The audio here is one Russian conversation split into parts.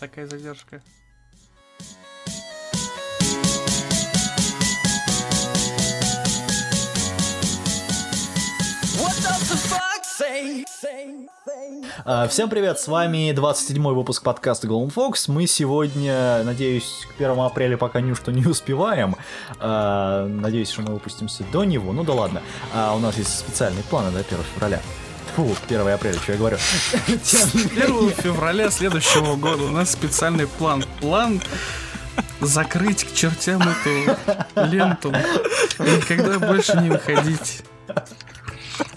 такая задержка. А, Всем привет, с вами 27-й выпуск подкаста Golden Fox. Мы сегодня, надеюсь, к 1 апреля пока ни что не успеваем. А, Надеюсь, что мы выпустимся до него. Ну да ладно. А, У нас есть специальные планы до 1 февраля. Фу, 1 апреля, что я говорю. Тем не 1 февраля следующего года у нас специальный план. План закрыть к чертям эту ленту. И никогда больше не выходить.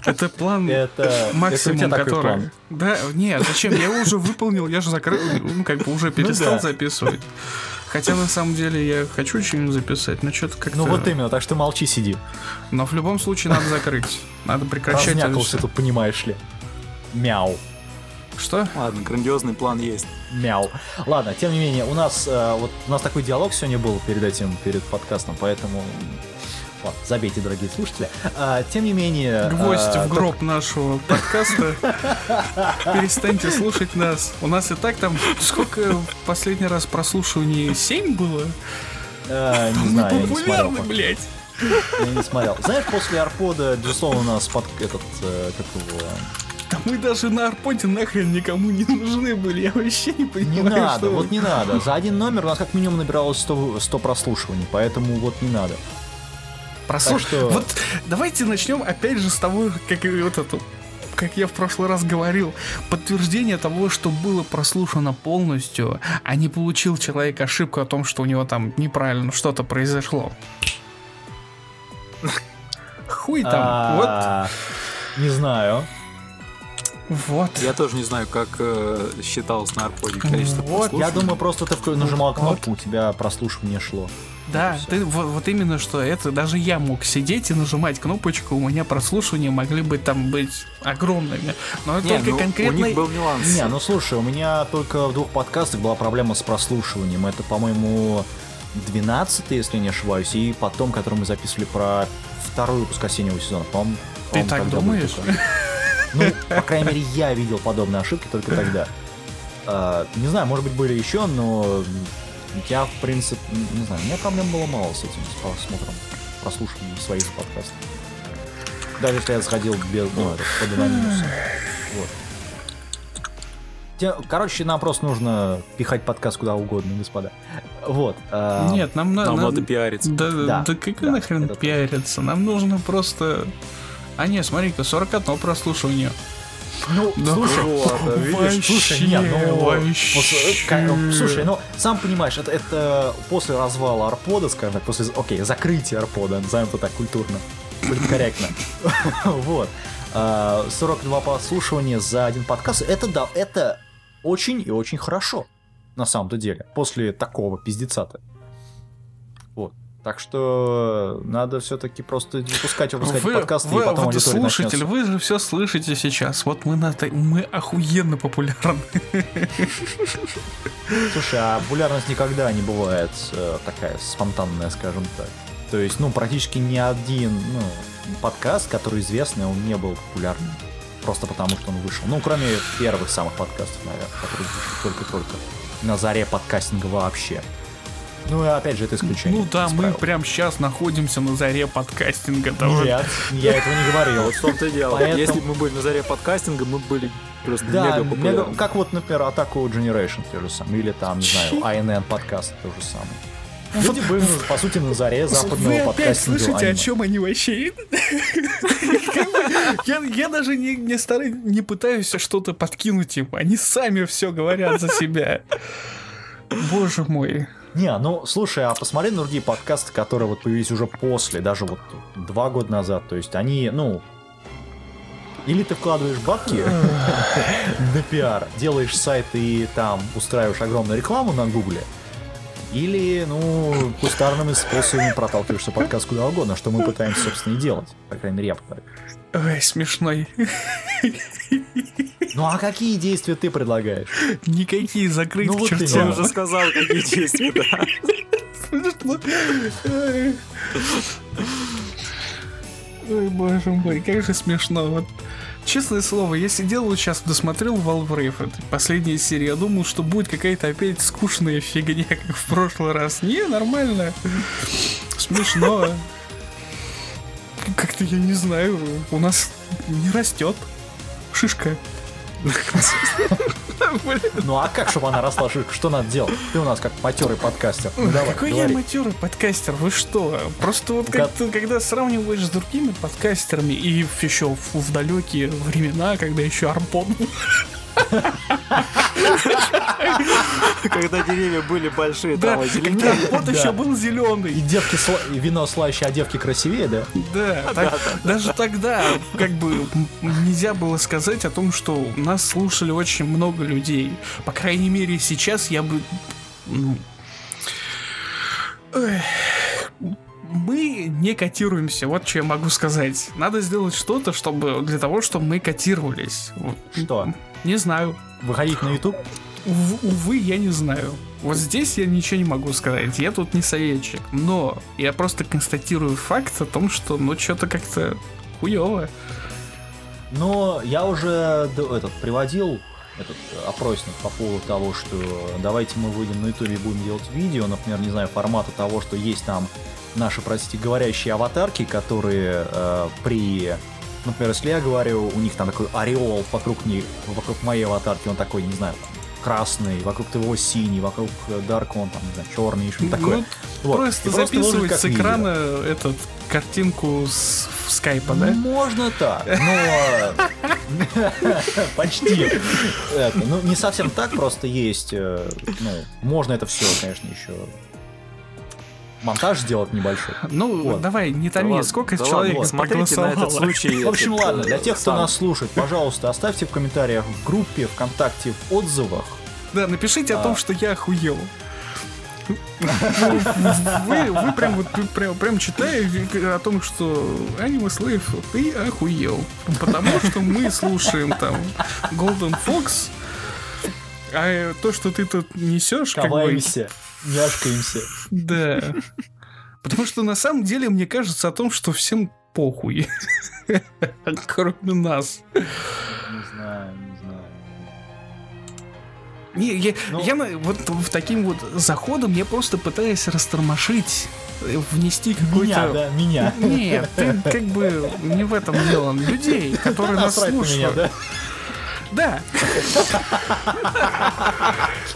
Это план Это это максимум, такой который... план. Да, нет, зачем? Я его уже выполнил, я же закрыл, ну, как бы уже перестал да. записывать. Хотя на самом деле я хочу что-нибудь записать, но что-то как-то... Ну вот именно, так что молчи, сиди. Но в любом случае надо закрыть. Надо прекращать Разнякался тут, понимаешь ли. Мяу. Что? Ладно, грандиозный план есть. Мяу. Ладно, тем не менее, у нас э, вот у нас такой диалог сегодня был перед этим, перед подкастом, поэтому ладно, забейте, дорогие слушатели. А, тем не менее... Гвоздь э, в гроб нашего подкаста. Перестаньте слушать нас. У нас и так там сколько последний раз прослушиваний? 7 было? э, не знаю, я не смотрел. блядь. Я не смотрел. Знаешь, после Арпода, безусловно, у нас под этот, э, как его, Да мы даже на Арпоте нахрен никому не нужны были. Я вообще не понимаю, Не надо, что вот не надо. За один номер у нас как минимум набиралось 100, 100 прослушиваний, поэтому вот не надо. Прослуш- Так что- Вот давайте начнем опять же с того, как и вот это как я в прошлый раз говорил, подтверждение того, что было прослушано полностью, а не получил человек ошибку о том, что у него там неправильно что-то произошло. Хуй там, А, Не знаю. вот, вот. Я тоже не знаю, как э, считалось на арподе количество Вот, Я думаю, просто ты нажимал Вот. кнопку, у тебя прослушивание шло. Да, ты, вот, вот именно что это, даже я мог сидеть и нажимать кнопочку, у меня прослушивания могли бы там быть огромными, но Не, только ну, конкретно... у них был нюанс. Не, ну слушай, у меня только в двух подкастах была проблема с прослушиванием. Это, по-моему, 12 если не ошибаюсь, и потом, который мы записывали про второй выпуск осеннего сезона. По-моему, Ты по-моему, так думаешь? Ну, по крайней мере, я видел подобные ошибки только тогда. А, Не знаю, может быть, были еще, но я, в принципе, не знаю, у меня проблем было мало с этим, с просмотром, прослушиванием своих подкастов. Даже если я заходил без, ну, это, под анонимусом. Вот. Короче, нам просто нужно пихать подкаст куда угодно, господа. Вот. а, Нет, нам, на- Нам нам- надо пиариться. Да, да, Да, как да, нахрен пиариться? Нам нужно просто... А не, смотри-ка, 41 прослушивание. Ну, Да слушай, вот, а видишь, слушай, не, ну, вообще. вот, э, слушай, ну, сам понимаешь, это, это после развала Арпода, скажем так, после, окей, закрытия Арпода, назовем это так культурно, политкорректно. Вот. А, 42 прослушивания за один подкаст, это да, это очень и очень хорошо, на самом-то деле, после такого пиздеца-то. Вот. Так что надо все-таки просто выпускать, выпускать Вы, подкасты, вы- и потом аудитория слушатель, начнется. вы же все слышите сейчас. Вот мы, на, та- мы охуенно популярны. Слушай, а популярность никогда не бывает э, такая спонтанная, скажем так. То есть, ну, практически ни один ну, подкаст, который известный, он не был популярным. Просто потому, что он вышел. Ну, кроме первых самых подкастов, наверное, которые вышли только-только. На заре подкастинга вообще. Ну, и опять же, это исключение. Ну да, мы прям сейчас находимся на заре подкастинга. вот. Нет, я этого не говорил. Вот в том-то и дело. Поэтому- Если бы мы были на заре подкастинга, мы были просто Да, мега мега- популярны. как вот, например, Атаку Generation те же самые, или там, не знаю, ANN подкаст то же самое. Люди были, по сути, на заре западного Вы опять слышите, о чем они вообще? Я, я даже не, не, стараюсь, не пытаюсь что-то подкинуть им. Они сами все говорят за себя. Боже мой. Не, ну слушай, а посмотри на другие подкасты, которые вот появились уже после, даже вот два года назад. То есть они, ну, или ты вкладываешь бабки на пиар, делаешь сайт и там устраиваешь огромную рекламу на гугле, или, ну, кустарными способами проталкиваешься подкаст куда угодно, что мы пытаемся, собственно, и делать. По крайней мере, я пытаюсь. Ой, смешной. Ну а какие действия ты предлагаешь? Никакие закрыть Ну к вот Я чертям. уже сказал, какие действия, да. Ой, боже мой, как же смешно. Вот честное слово, я сидел вот сейчас, досмотрел Valve это последняя серия, я думал, что будет какая-то опять скучная фигня, как в прошлый раз. Не, нормально. Смешно. Как-то я не знаю, у нас не растет шишка. Ну а как, чтобы она росла? Что что надо делать? Ты у нас как матерый подкастер. Ну, давай, Какой я матерый подкастер, вы что? Просто вот Да. как-то, когда сравниваешь с другими подкастерами и еще в, в далекие времена, когда еще арпон Когда деревья были большие, Да, трава когда зеленее. арпон Да. еще был И зеленый. девки сла- и вино слаще, а девки красивее, да? Да, так- даже тогда как бы нельзя было сказать о том, что нас слушали очень много людей. По крайней мере, сейчас я бы... ну, мы не котируемся, вот что я могу сказать. Надо сделать что-то, чтобы для того, чтобы мы котировались. Что? Не знаю. Выходить на YouTube? Ув- увы, я не знаю. Вот здесь я ничего не могу сказать. Я тут не советчик. Но я просто констатирую факт о том, что ну что-то как-то хуево. Но я уже этот приводил этот э, опросник по поводу того, что давайте мы выйдем на YouTube и будем делать видео, например, не знаю, формата того, что есть там наши, простите, говорящие аватарки, которые э, при... Например, если я говорю, у них там такой ореол вокруг, них, вокруг моей аватарки, он такой, не знаю, красный, вокруг твоего синий, вокруг э, Дарк он там, не знаю, черный, что-то такое. Ну, Вот. Просто записывать как с видео. экрана этот картинку с скайпа, да? Можно так, но почти. Это, ну, не совсем так, просто есть. э, Ну, можно это все, конечно, еще монтаж сделать небольшой. Ну, Вот. давай, не Да томи, ладно, сколько да человек ладно, смотрите на этот случай. В общем, этот, ладно, э, для тех, кто сам. нас слушает, пожалуйста, оставьте в комментариях в группе, ВКонтакте, в отзывах. Да, напишите о А. том, что я охуел. Вы, вы прям вот прям, прям читаете о том, что Аниме Слейв, ты охуел. Потому что мы слушаем там Golden Fox, а то, что ты тут несешь, как бы, Няшкаемся. да. Потому что на самом деле мне кажется о том, что всем похуй. Кроме нас. Не знаю, не знаю. Не, я, Ну- я вот в таким вот заходом я просто пытаюсь растормошить, э, внести Меня, какой-то... да, меня. Нет, ты как бы не в этом дело. Людей, которые нас на меня, слушают. да? Да.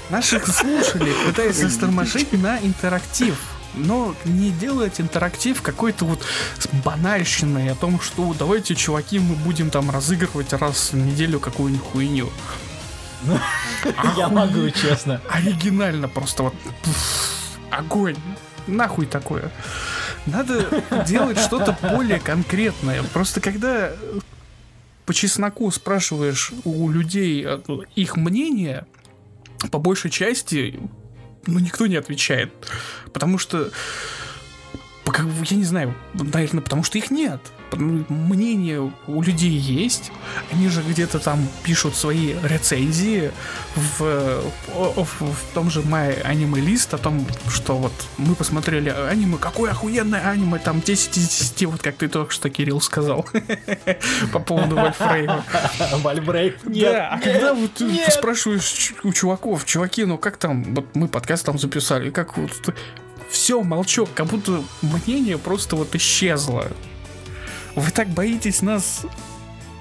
Наших слушателей пытаюсь растормошить на интерактив. Но не делать интерактив какой-то вот банальщиной о том, что давайте, чуваки, мы будем там разыгрывать раз в неделю какую-нибудь хуйню. Я могу, честно. оригинально просто вот огонь. Нахуй такое. Надо делать что-то более конкретное. Просто когда по чесноку спрашиваешь у людей э, их мнение, по большей части, ну, никто не отвечает. Потому что, я не знаю, наверное, потому что их нет. Мнение у людей есть, они же где-то там пишут свои рецензии в, в, в том же My Anime List о том, что вот мы посмотрели аниме, какое охуенное аниме, там 10 из 10, вот как ты только что, Кирилл, сказал по поводу Вольфрейма. Вальбрейк. Да, а когда вот ты спрашиваешь у чуваков, чуваки, ну как там, вот мы подкаст там записали, как вот все, молчок, как будто мнение просто вот исчезло. Вы так боитесь нас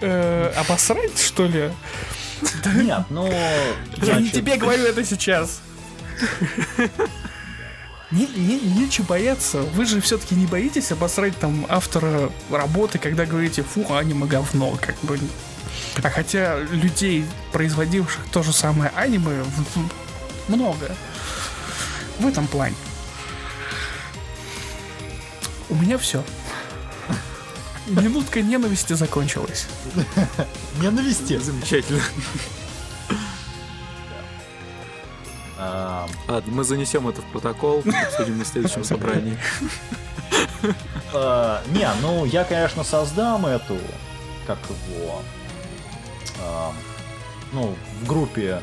э, обосрать, что ли? Нет, ну... Я не тебе говорю это сейчас. Не, не, нечего бояться. Вы же все-таки не боитесь обосрать там автора работы, когда говорите, фу, аниме говно, как бы. А хотя людей, производивших то же самое аниме, много. В этом плане. У меня все. Минутка ненависти закончилась. Ненависти. Замечательно. А, Ладно, мы занесем это в протокол, обсудим на следующем собрании. а, Не, ну я, конечно, создам эту, как его, ну, в группе,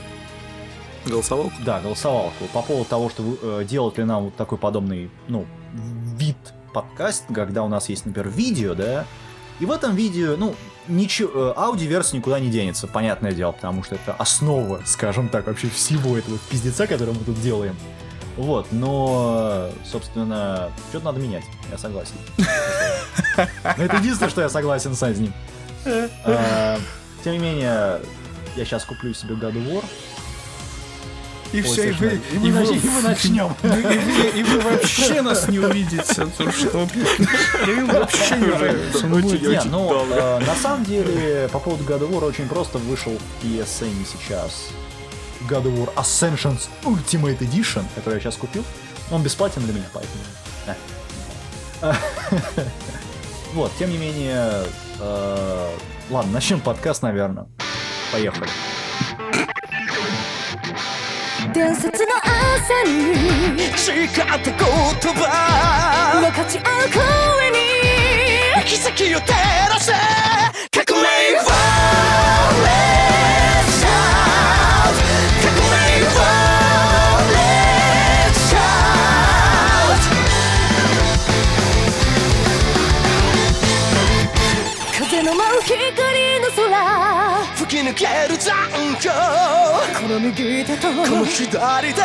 Голосовалку? да, голосовалку по поводу того, что э, делать ли нам вот такой подобный, ну, вид подкаст, когда у нас есть, например, видео, да, и в этом видео, ну, ничего, э, аудиоверсия никуда не денется, понятное дело, потому что это основа, скажем так, вообще всего этого пиздеца, который мы тут делаем. Вот, но, собственно, что-то надо менять, я согласен. Но это единственное, что я согласен с ним. А, Тем не менее, я сейчас куплю себе God of War. И все, и вы, И мы вы- и мы начнем. И вы, вообще нас не увидите, то что вообще не Не, ну, э, на самом деле, по поводу God of War очень просто вышел PSN сейчас God of War Ascensions Ultimate Edition, который я сейчас купил. Он бесплатен для меня, поэтому... Вот, тем не менее... э, Ладно, начнем подкаст, наверное. Поехали. 伝説の朝に誓った言葉。分かち合う声に。行き先を照らせ革命はき抜ける残響。この右手とこの左で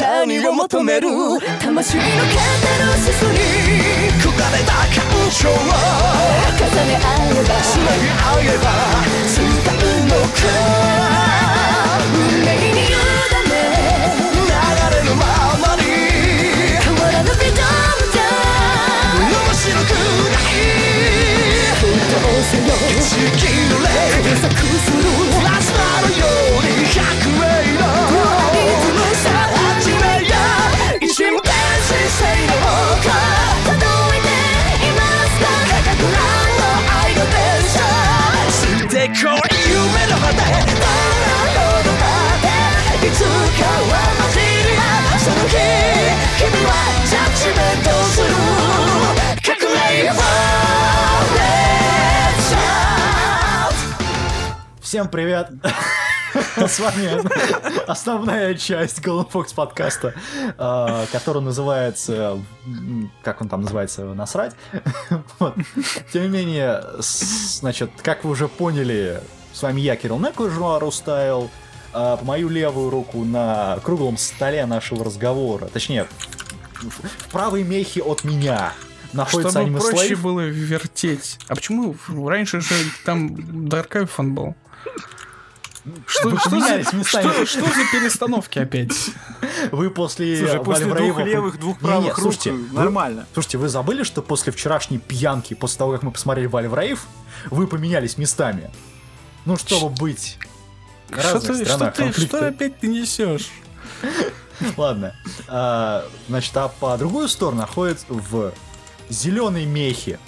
何を求める？魂のカタロシスに焦がれた感情を。重ね合えば。つなぎ合えば。伝うのか運命に委ね。流れのまませよ地域の霊錯するプラズマのように百名のさあ始めや一無天使性の方届いていますか価格欄の愛の電車ついてこい夢の果てどのどまでいつかは混じり合うその日君はジャッジメントする革命は Всем привет! С вами основная часть Golden Fox подкаста, э, который называется... Как он там называется? Насрать? Вот. Тем не менее, значит, как вы уже поняли, с вами я, Кирилл Неко, журнал Рустайл. А По мою левую руку на круглом столе нашего разговора, точнее, в правой мехе от меня находится Чтобы проще Slave. было вертеть. А почему раньше же там Даркай фан был? Что, Вы что, за, поменялись местами. что, что за перестановки опять? Вы после Слушай, после двух левых, двух правых рук слушайте, вы- нормально. Слушайте, вы забыли, что после вчерашней пьянки, после того, как мы посмотрели Rave, вы поменялись местами? Ну, чтобы быть в Что ты, что, ты, что опять ты несешь? Ладно. А, значит, а по другую сторону находится в зеленой мехе,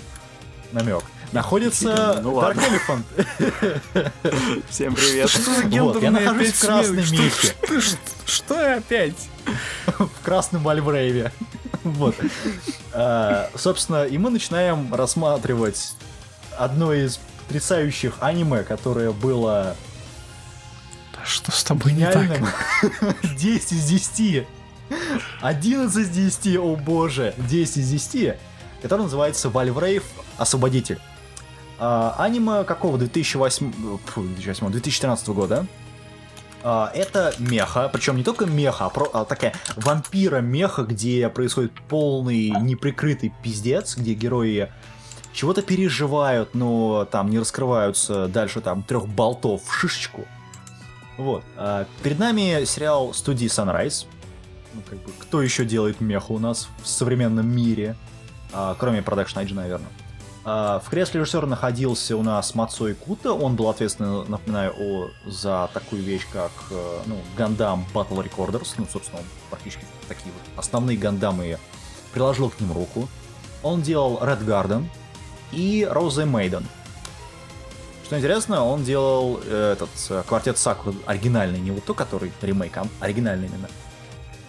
намек, находится Ну Dark ладно. Elephant. Всем привет. Что за Вот, гендерный я нахожусь в красной смех? мехе. Что, опять? в красном вальврейве. Вот. А, Собственно, и мы начинаем рассматривать одно из потрясающих аниме, которое было что с тобой не так? гениальным. 10 из 10. 11 из 10, о боже. 10 из 10. Который называется Valve Rave Освободитель. А, аниме какого? 2008... фу, 2008 2013 года. А, это меха, причем не только меха, а, про- а такая вампира-меха, где происходит полный неприкрытый пиздец, где герои чего-то переживают, но там не раскрываются дальше там трех болтов в шишечку. Вот. А, перед нами сериал студии Sunrise. Ну, как бы, кто еще делает меху у нас в современном мире? А, кроме Production IG, наверное. А, в кресле режиссера находился у нас Мацой Кута. Он был ответственный, напоминаю, о, за такую вещь, как э, ну, Гандам Battle Recorders. Ну, собственно, он практически такие вот основные гандамы приложил к ним руку. Он делал Red Garden и Rose Maiden. Что интересно, он делал э, этот э, квартет Саку оригинальный, не вот то, который ремейк, а оригинальный именно.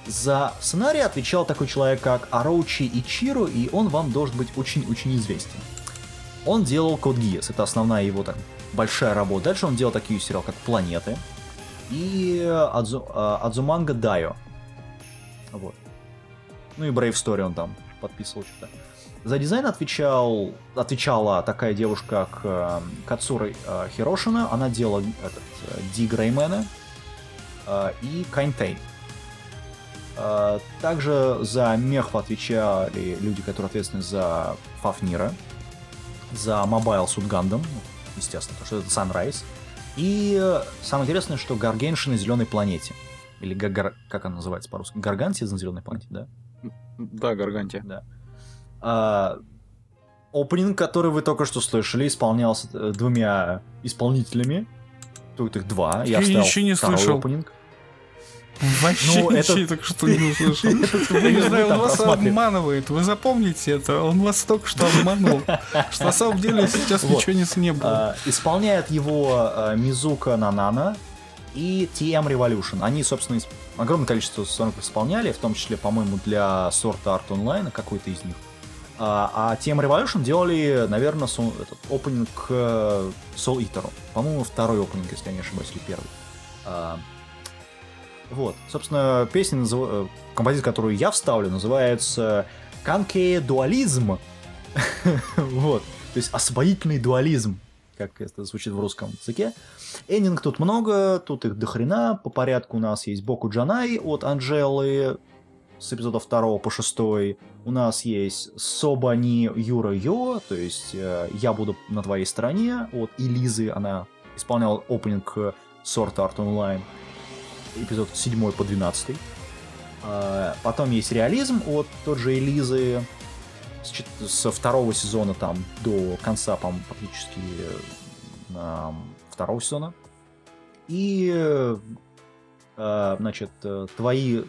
За сценарий отвечал такой человек, как Ароучи Ичиро, и он вам должен быть очень-очень известен. Он делал Код Гиас, это основная его так, большая работа. Дальше он делал такие сериалы, как Планеты и Адзу, э, Адзуманга Дайо. Вот. Ну и Brave Story он там подписывал что-то. За дизайн отвечал, отвечала такая девушка, как э, Кацура э, Хирошина. Она делала этот, э, Ди Греймена э, и Кайнтейн. Э, также за мехов отвечали люди, которые ответственны за Фафнира, за Mobile Suit Gundam, ну, естественно, потому что это Sunrise. И э, самое интересное, что Гаргенши на Зеленой планете. Или Гагар... как она называется по-русски? Гаргантия на Зеленой планете, да? Да, Гаргантия. Да. А, Опенинг, который вы только что слышали, исполнялся э, двумя исполнителями. Тут их два. Я Я еще не второй слышал. опенинг. Вообще Ну, это- только что не услышал. Я не знаю, он вас обманывает. Вы запомните это. Он вас только что обманул. Что на самом деле сейчас ничего не, не было. А, Исполняет его а, Мизука Нанана и TM Revolution. Они, собственно, огромное количество саундов исполняли, в том числе, по-моему, для Sword Art Online, какой-то из них. А, а TM Revolution делали, наверное, сон- этот опенинг к э, Soul Eater. По-моему, второй опенинг, если я не ошибаюсь, или первый. Вот, собственно, песня, назыв- э, композиция, которую я вставлю, называется Канке Дуализм. Вот, то есть освоительный дуализм, как это звучит в русском языке. Эннинг тут много, тут их дохрена. По порядку у нас есть Боку Джанай от Анжелы с эпизода 2 по 6. У нас есть Собани Юра Йо, то есть э, Я буду на твоей стороне от Элизы. Она исполняла опенинг Sword Art Online, эпизод 7 по 12. А, Потом есть Реализм от тот же Элизы, со второго сезона там до конца, по практически э, второго сезона. И, э, э, значит, э, твои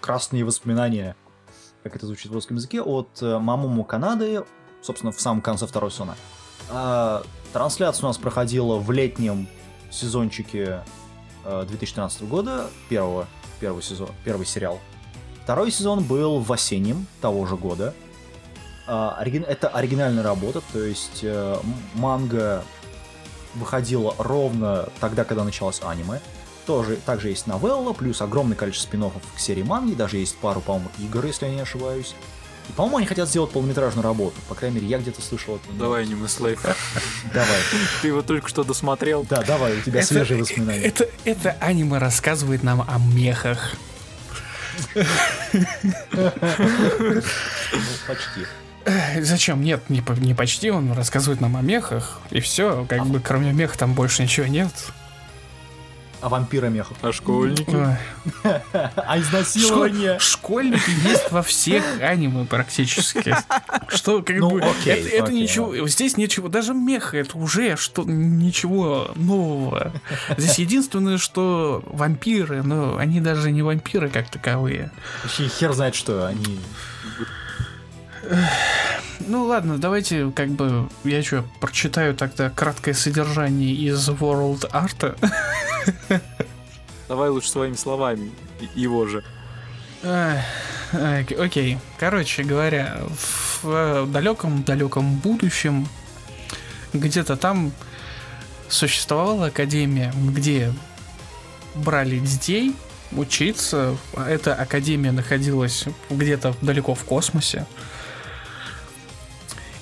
красные воспоминания, как это звучит в русском языке, от Мамуму Канады, собственно, в самом конце второго сезона. А, трансляция у нас проходила в летнем сезончике 2013 года, первого, первый сезон, первый сериал. Второй сезон был в осеннем того же года. Оригин- Это оригинальная работа, то есть э, манга выходила ровно тогда, когда началось аниме. Тоже, также есть новелла, плюс огромное количество спин к серии манги, даже есть пару, по-моему, игр, если я не ошибаюсь. И, по-моему, они хотят сделать полнометражную работу. По крайней мере, я где-то слышал это. Давай, аниме слейф. Давай. Ты его только что досмотрел. Да, давай, у тебя свежие воспоминания. Это, это аниме рассказывает нам о мехах. Ну, почти. Зачем? Нет, не, не почти. Он рассказывает нам о мехах. И все. Как бы кроме меха там больше ничего нет. А вампира мехов. А школьники? А изнасилование. Шко- Школьники есть во всех аниме практически. Что, как Ну, бы, окей, это, ничего, здесь ничего, даже меха, это уже что, ничего нового. Здесь единственное, что вампиры, но они даже не вампиры как таковые. Вообще хер знает, что они... Ну ладно, давайте как бы, я что, прочитаю тогда краткое содержание из World Art. Давай лучше своими словами. Его же. Окей. Короче говоря, в далеком-далеком будущем где-то там существовала академия, где брали детей учиться. Эта академия находилась где-то далеко в космосе.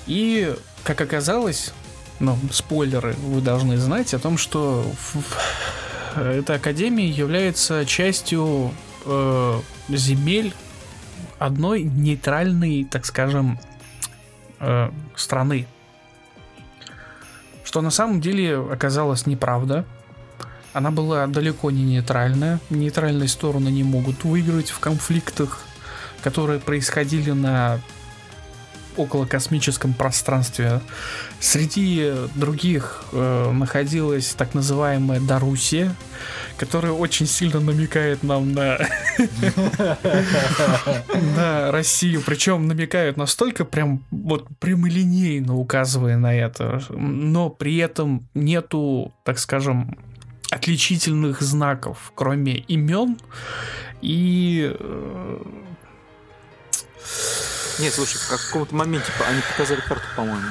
И, как оказалось, ну, спойлеры вы должны знать о том, что эта академия является частью э, земель одной нейтральной, так скажем, э, страны. Что на самом деле оказалось неправда. Она была далеко не нейтральная. Нейтральные стороны не могут выиграть в конфликтах, которые происходили на околокосмическом пространстве. Среди других э, находилась так называемая Дарусия, которая очень сильно намекает нам на на Россию, причем намекают настолько прям вот прямолинейно указывая на это, но при этом нету, так скажем, отличительных знаков, кроме имен и э, Нет, слушай, в каком-то моменте они показали карту, по-моему.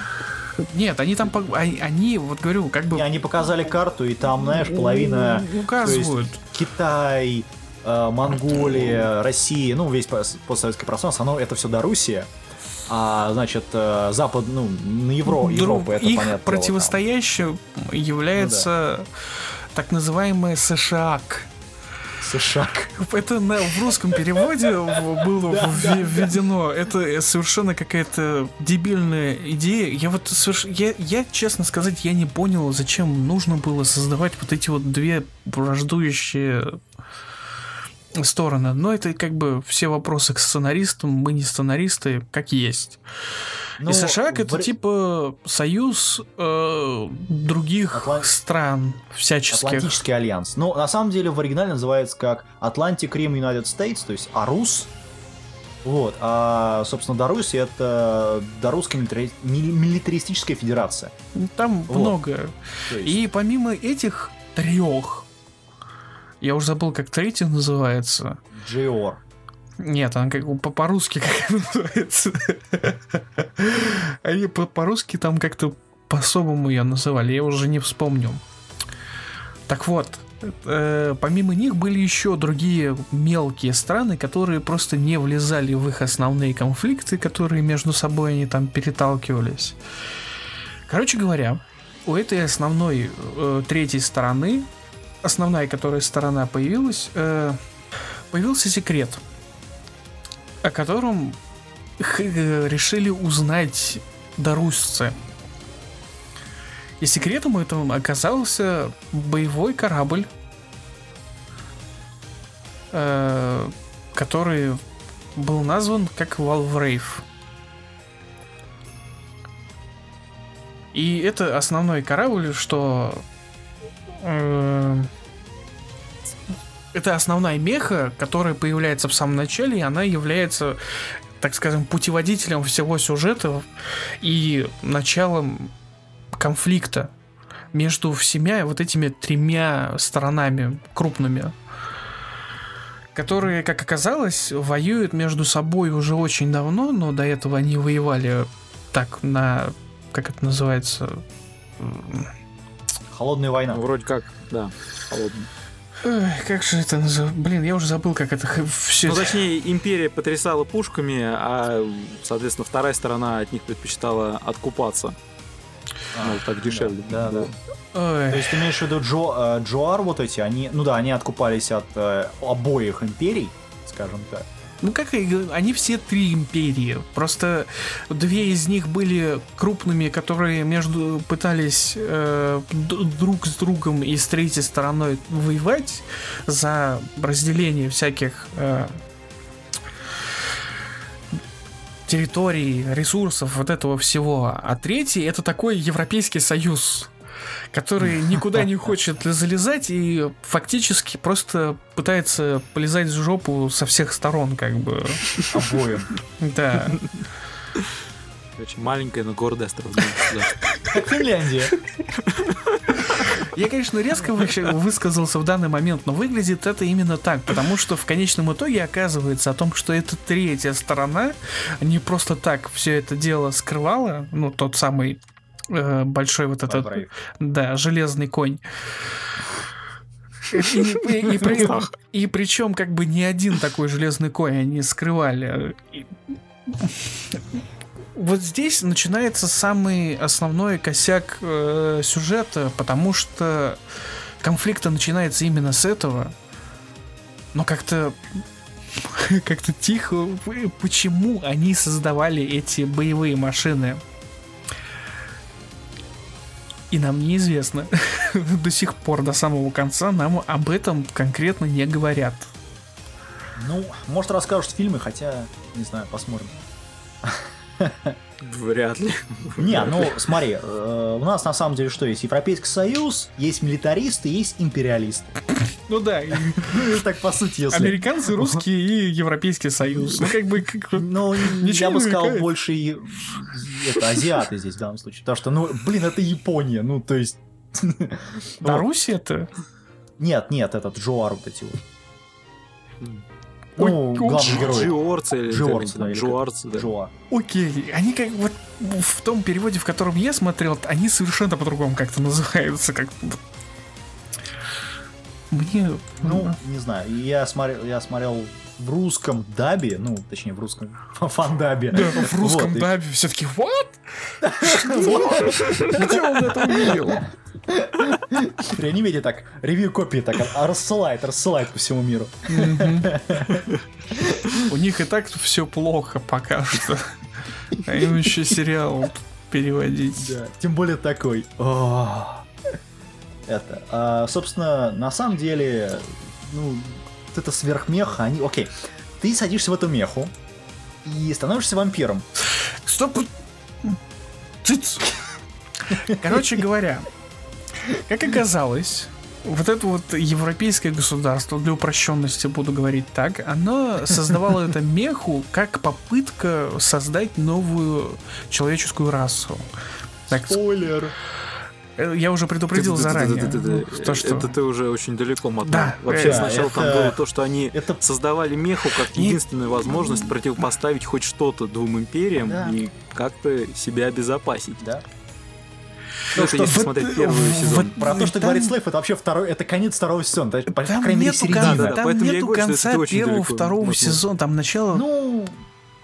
нет, они там они, они, вот говорю, как бы И они показали карту, и там, знаешь, половина... указывают. то есть Китай, э, Монголия, Россия, ну, весь пос- постсоветское пространство, оно, это все Дарусия. А, значит, э, Запад, ну, на Евро, Европу, это их понятно. противостоящим является так называемый США. США. Это на, в русском переводе было вве- введено. Это совершенно какая-то дебильная идея. Я вот соверш- я, я, честно сказать, я не понял, зачем нужно было создавать вот эти вот две враждующие стороны. Но это как бы все вопросы к сценаристам. Мы не сценаристы, как есть. Ну, И США это вре- типа союз э, других Атлан- стран всяческих. Атлантический альянс. Но на самом деле в оригинале называется как Atlantic Rim United States, то есть АРУС. Вот. А, собственно, Доруссия это милитари- мили- милитаристическая федерация. Там Вот. много. Есть- И помимо этих трех, я уже забыл, как третий называется. GOR. Нет, она как по- по-русски как называется. Они по- по-русски там как-то по-особому ее называли, я уже не вспомню. Так вот, э, помимо них были еще другие мелкие страны, которые просто не влезали в их основные конфликты, которые между собой они там переталкивались. Короче говоря, у этой основной э, третьей стороны, основная, которая сторона появилась, э, появился секрет, о котором э, решили узнать дарусцы. И секретом этому оказался боевой корабль, э, который был назван как Валврейв. И это основной корабль, что это основная меха, которая появляется в самом начале, и она является, так скажем, путеводителем всего сюжета и началом конфликта между всеми вот этими тремя сторонами крупными, которые, как оказалось, воюют между собой уже очень давно, но до этого они воевали так на, как это называется, Холодная война. Ну, вроде как, да, холодный. Эх, как же это называется? Блин, я уже забыл, как это все. Ну, точнее, империя потрясала пушками, а, соответственно, вторая сторона от них предпочитала откупаться. Ну, так дешевле. Да, да. То есть ты имеешь в виду Джо, э, Джоар вот эти, они, ну да, они откупались от э, обоих империй, скажем так. Ну как и они все три империи. Просто две из них были крупными, которые между пытались э, друг с другом и с третьей стороной воевать за разделение всяких э, территорий, ресурсов, вот этого всего. А третий это такой Европейский Союз который никуда не хочет залезать и фактически просто пытается полезать в жопу со всех сторон, как бы. Обоим. Да. Короче, маленькая, но гордая страна. Как Финляндия. Я, конечно, резко высказался в данный момент, но выглядит это именно так, потому что в конечном итоге оказывается о том, что эта третья сторона не просто так все это дело скрывала, ну, тот самый большой вот этот, да, железный конь. И, и- и при- и причем как бы не один такой железный конь они скрывали. Вот здесь начинается самый основной косяк э, сюжета, потому что конфликт начинается именно с этого. Но как-то как-то тихо. Почему они создавали эти боевые машины? И нам неизвестно. До сих пор, до самого конца, нам об этом конкретно не говорят. Ну, может расскажут в фильме, хотя, не знаю, посмотрим. Вряд ли. Не, ну смотри, э, у нас на самом деле что есть? Европейский Союз, есть милитаристы, есть империалисты. Ну да, и Ну, так по сути, если... американцы, русские и Европейский Союз. Ну как бы... как вот- Ну, Ничего я бы сказал, намекает. больше и- это азиаты здесь в данном случае. Потому что, ну, блин, это Япония, ну, то есть... Да, Вот. Русь это? Нет, нет, этот Джоар вот эти вот. Ой, Ну, главный герой. Джиорцы или Джиорцы, там, да, или Джуарцы, да. Джоа. Окей, они как вот в том переводе, в котором я смотрел, они совершенно по-другому как-то называются, как мне Ну, не знаю, я смотрел, я смотрел в русском дабе, ну, точнее, в русском фандабе. В русском Вот, и- дабе все-таки what? Где он это увидел? Реанимедия так, ревью копии так а, рассылает, рассылает по всему миру. У них и так все плохо пока что. А им еще сериал переводить. Да, тем более такой. Это, а, собственно, на самом деле, ну, вот это сверхмеха, они, окей, ты садишься в эту меху и становишься вампиром. Стоп! Цыц! Короче говоря, как оказалось, вот это вот европейское государство, для упрощенности буду говорить так, оно создавало это меху как попытка создать новую человеческую расу. Так, Спойлер. Э, я уже предупредил заранее. То, что... Это ты уже очень далеко мотал. Да, Вообще э, сначала там это- было то, что они это- создавали меху как единственную возможность противопоставить хоть что-то двум империям Да. и как-то себя обезопасить. Да. Ну, это что, если вот, смотреть э, первый вот сезон. Про то, что Там- говорит Слейв, это вообще второй, это конец второго сезона, по, по Там крайней мере, нету, середина. кон- Да-да-да, там поэтому я и нету говорю, конца первого, далеко второго сезона, там начало Ну,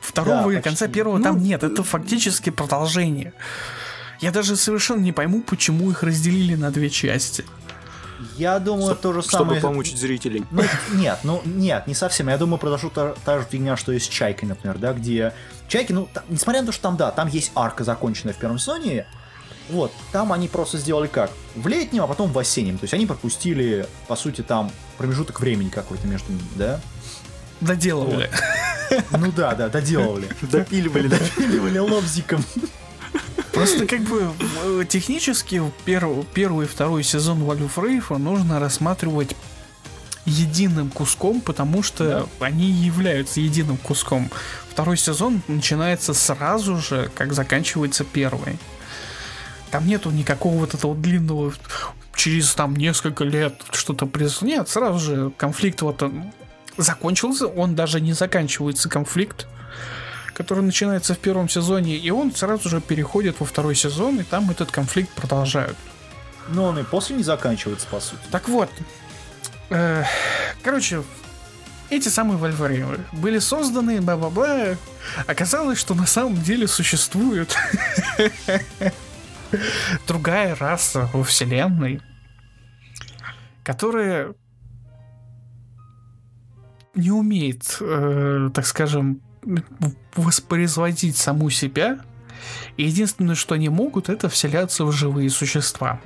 второго да, и конца почти. первого Ну, там нет. Это фактически продолжение. Я даже совершенно не пойму, почему их разделили на две части. я думаю, то же Чтобы самое... помучить зрителей. Ну, нет, ну, нет, не совсем. Я думаю, произошла та, та же фигня, что и с Чайкой, например, да, где... Чайки, ну, та- несмотря на то, что там, да, там есть арка, законченная в первом сезоне, вот, там они просто сделали как? В летнем, а потом в осеннем. То есть они пропустили, по сути, там промежуток времени какой-то между ними, да? Доделывали. Ну да, да, доделывали. Допиливали. Допиливали лобзиком. Просто как бы э, технически первый, первый и второй сезон Валюф Рейфа нужно рассматривать единым куском, потому что они являются единым куском. Второй сезон начинается сразу же, как заканчивается первый. Там нету никакого вот этого длинного через там несколько лет что-то произошло. Нет, сразу же конфликт вот он закончился, он даже не заканчивается конфликт, который начинается в первом сезоне, и он сразу же переходит во второй сезон, и там этот конфликт продолжают. Но он и после не заканчивается, по сути. Так вот, э, короче, эти самые Вольверины были созданы, бла-бла-бла. Оказалось, что на самом деле существует другая раса во вселенной, которая не умеет, э, так скажем, воспроизводить саму себя. И единственное, что они могут, это вселяться в живые существа.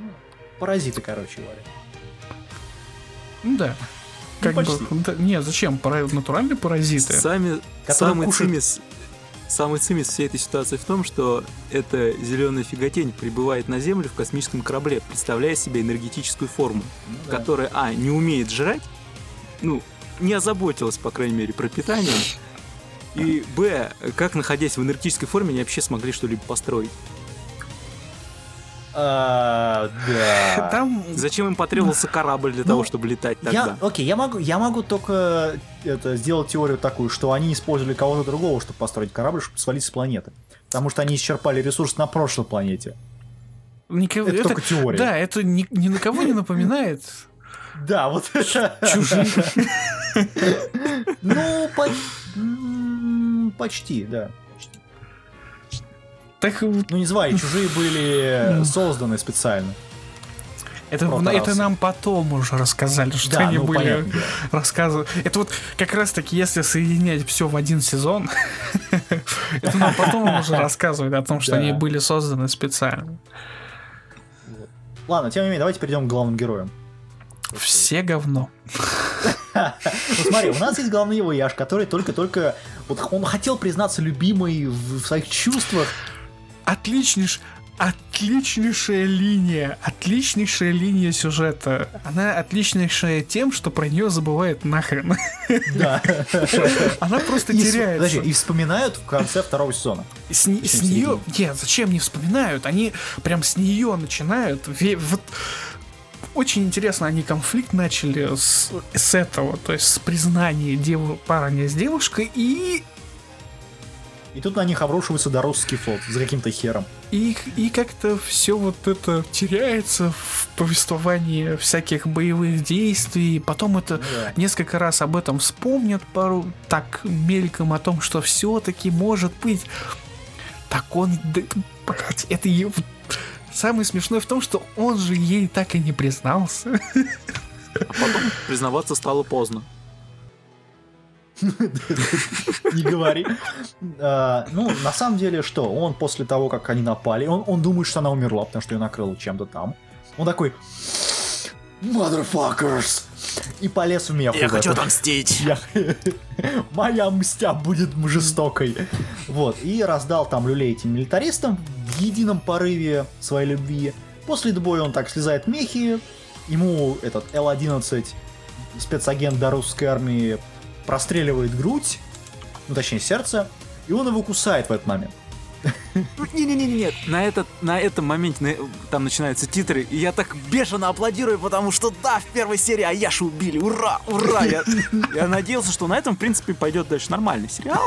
Паразиты, короче говоря. Ну да. Ну, Как бы, почти. да, не, зачем? Пара- натуральные паразиты. Сами, самый кушают. цимис, самый цимис всей этой ситуации в том, что эта зеленая фиготень прибывает на Землю в космическом корабле, представляя себе энергетическую форму, Ну да. которая, а, не умеет жрать, ну, не озаботилась, по крайней мере, пропитанием, и, б, как, находясь в энергетической форме, они вообще смогли что-либо построить. А, да. Там Зачем им потребовался корабль для Ну, того, чтобы летать Я, тогда? окей, я могу, я могу только это, сделать теорию такую, что они использовали кого-то другого, чтобы построить корабль, чтобы свалить с планеты. Потому что они исчерпали ресурс на прошлой планете. никого- Это только теория. Да, это ни, ни на кого не напоминает. Да, вот это. Чужие. Ну, почти, да. Так Ну, не звали, чужие были созданы специально. это, это нам потом уже рассказали, что Да, они ну, были понятно, да. Это вот как раз таки, если соединять все в один сезон, это нам потом уже рассказывают о том, что они были созданы специально. Ладно, тем не менее, давайте перейдем к главным героям. Все говно. Ну смотри, у нас есть главный вояж, который только-только... Вот он хотел признаться любимой в в своих чувствах, Отличнейш... Отличнейшая линия, отличнейшая линия сюжета. Она отличнейшая тем, что про нее забывают нахрен. да. Она просто И, теряется. подожди, и вспоминают в конце второго сезона. С, с нее... Нет, зачем не вспоминают? Они прям с нее начинают. Вот очень интересно, они конфликт начали с, с этого, то есть с признания дев... парня с девушкой и И тут на них обрушивается Дорусский флот за каким-то хером. И, и как-то все вот это теряется в повествовании всяких боевых действий. Потом это да. несколько раз об этом вспомнят пару так мельком о том, что все-таки может быть. Так он, да, блядь, это е- самое смешное в том, что он же ей так и не признался. А потом признаваться стало поздно. Не говори. А, Ну, на самом деле, что? Он после того, как они напали, он, он думает, что она умерла, потому что ее накрыло чем-то там. Он такой... Motherfuckers! И полез в мех. Я хочу отомстить. Я- Моя мстя будет жестокой. Вот. И раздал там люлей этим милитаристам в едином порыве своей любви. После боя он так слезает мехи. Ему этот Л-11 спецагент до русской армии простреливает грудь, ну точнее сердце, и он его кусает в этот момент. Не-не-не, нет. На, этот, на этом моменте на- там начинаются титры, и я так бешено аплодирую, потому что да, в первой серии Аяшу убили, ура, ура! Я, я надеялся, что на этом, в принципе, пойдет дальше нормальный сериал.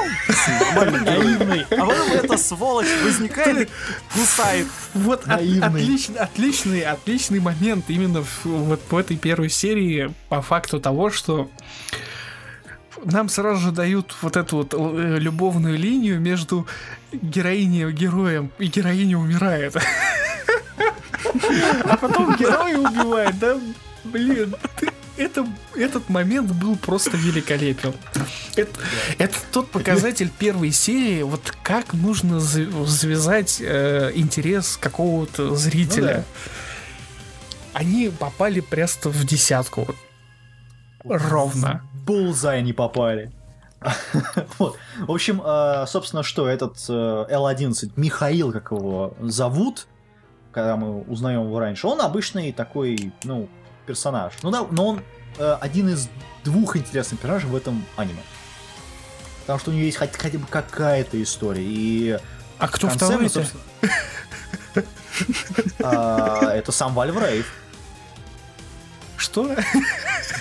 Наивный. А потом эта сволочь возникает и кусает. Вот от- отличный, отличный, отличный момент именно в, вот в этой первой серии по факту того, что нам сразу же дают вот эту вот э, любовную линию между героиней и героем, и героиня умирает. А потом герой убивает, да? Блин, это, этот момент был просто великолепен. Это, это тот показатель первой серии, вот как нужно зав- завязать э, интерес какого-то зрителя. Они попали просто в десятку. Ровно. Булзай не попали. Вот. В общем, э, собственно, что этот э, Л-11, Михаил, как его зовут, когда мы узнаем его раньше, он обычный такой, ну, персонаж. Ну да, но он э, один из двух интересных персонажей в этом аниме. Потому что у него есть хоть- хотя бы какая-то история. И А кто второй? а, Это сам Вальврейв. Что?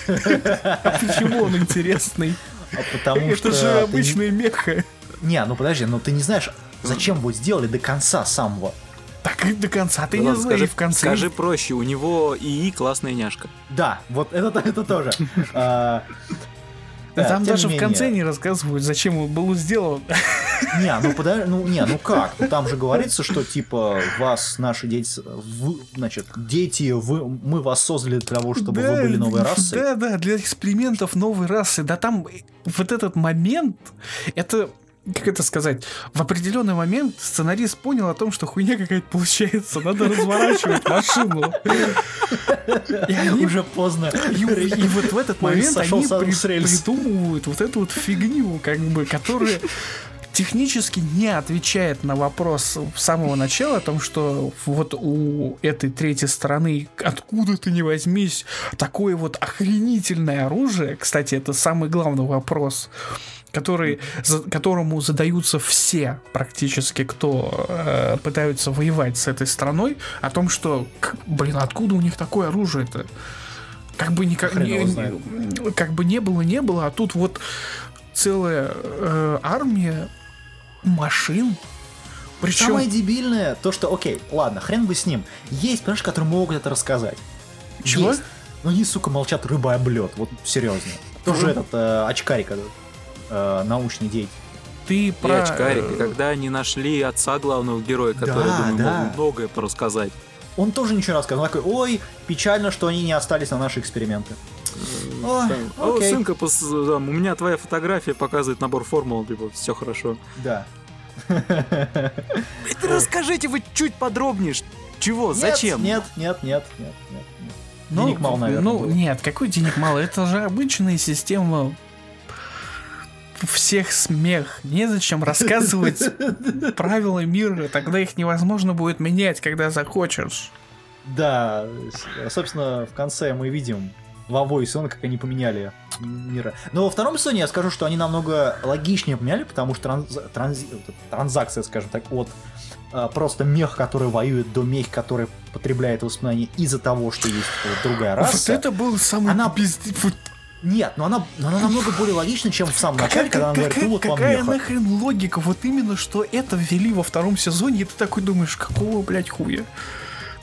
А Почему он интересный? А Потому что Это же обычный меха. Не, ну подожди, ну ты не знаешь, зачем его сделали до конца самого. Так и до конца ты не знаешь скажи, в конце. скажи проще, у него ИИ классная няшка. Да, вот это, это тоже. Да да, Там даже не в конце менее. не рассказывают, зачем он был сделан. Не, ну подожди, ну не, ну как? Ну, там же говорится, что типа вас, наши дети, вы, значит, дети, вы, мы вас создали для того, чтобы вы были новой расой. Да, да, для экспериментов новой расы. Да там вот этот момент, это как это сказать, в определенный момент сценарист понял о том, что хуйня какая-то получается, надо разворачивать машину. И они Уже поздно. И, и вот в этот момент они при- придумывают вот эту вот фигню, как бы, которая технически не отвечает на вопрос с самого начала о том, что вот у этой третьей стороны откуда ты не возьмись такое вот охренительное оружие. Кстати, это самый главный вопрос который, за- которому задаются все практически, кто э, пытаются воевать с этой страной, о том, что, блин, откуда у них такое оружие-то? Как бы никак не, как бы не было, не было, а тут вот целая э, армия машин. Причем Самое дебильное, то что, окей, ладно, хрен бы с ним. Есть персонажи, которые могут это рассказать. Чего? Есть. Но они, сука, молчат рыба облет. Вот серьезно. Тоже этот э, очкарик этот, э, научный деятель. ты И про... очкарик, э, и когда они нашли отца главного героя, который, Да, думаю, да. мог многое порассказать. Он тоже ничего не рассказал. Он такой, ой, печально, что они не остались на наши эксперименты. Ой, Там, О, окей. сынка, пос- там, у меня твоя фотография показывает набор формул, типа, все хорошо. Да. Расскажите вы чуть подробнее, чего, зачем? Нет, нет, нет, нет, нет. нет. Ну, Денег мало, наверное, Ну, было. нет, какой денег мало? Это же обычная система всех смех. Незачем рассказывать правила мира, тогда их невозможно будет менять, когда захочешь. Да, собственно, в конце мы видим во Voice как они поменяли мира. Но во втором сезоне я скажу, что они намного логичнее поменяли, потому что транз- эта транзакция, скажем так, от а, просто мех, который воюет, до мех, который потребляет воспоминания из-за того, что есть другая раса. Вот это был самый Она- пизд- вот Нет, но она, но она намного более логична, чем в самом начале, когда она говорит, ну вот какая меха. нахрен логика? Вот именно, что это ввели во втором сезоне, и ты такой думаешь, какого, блядь, хуя?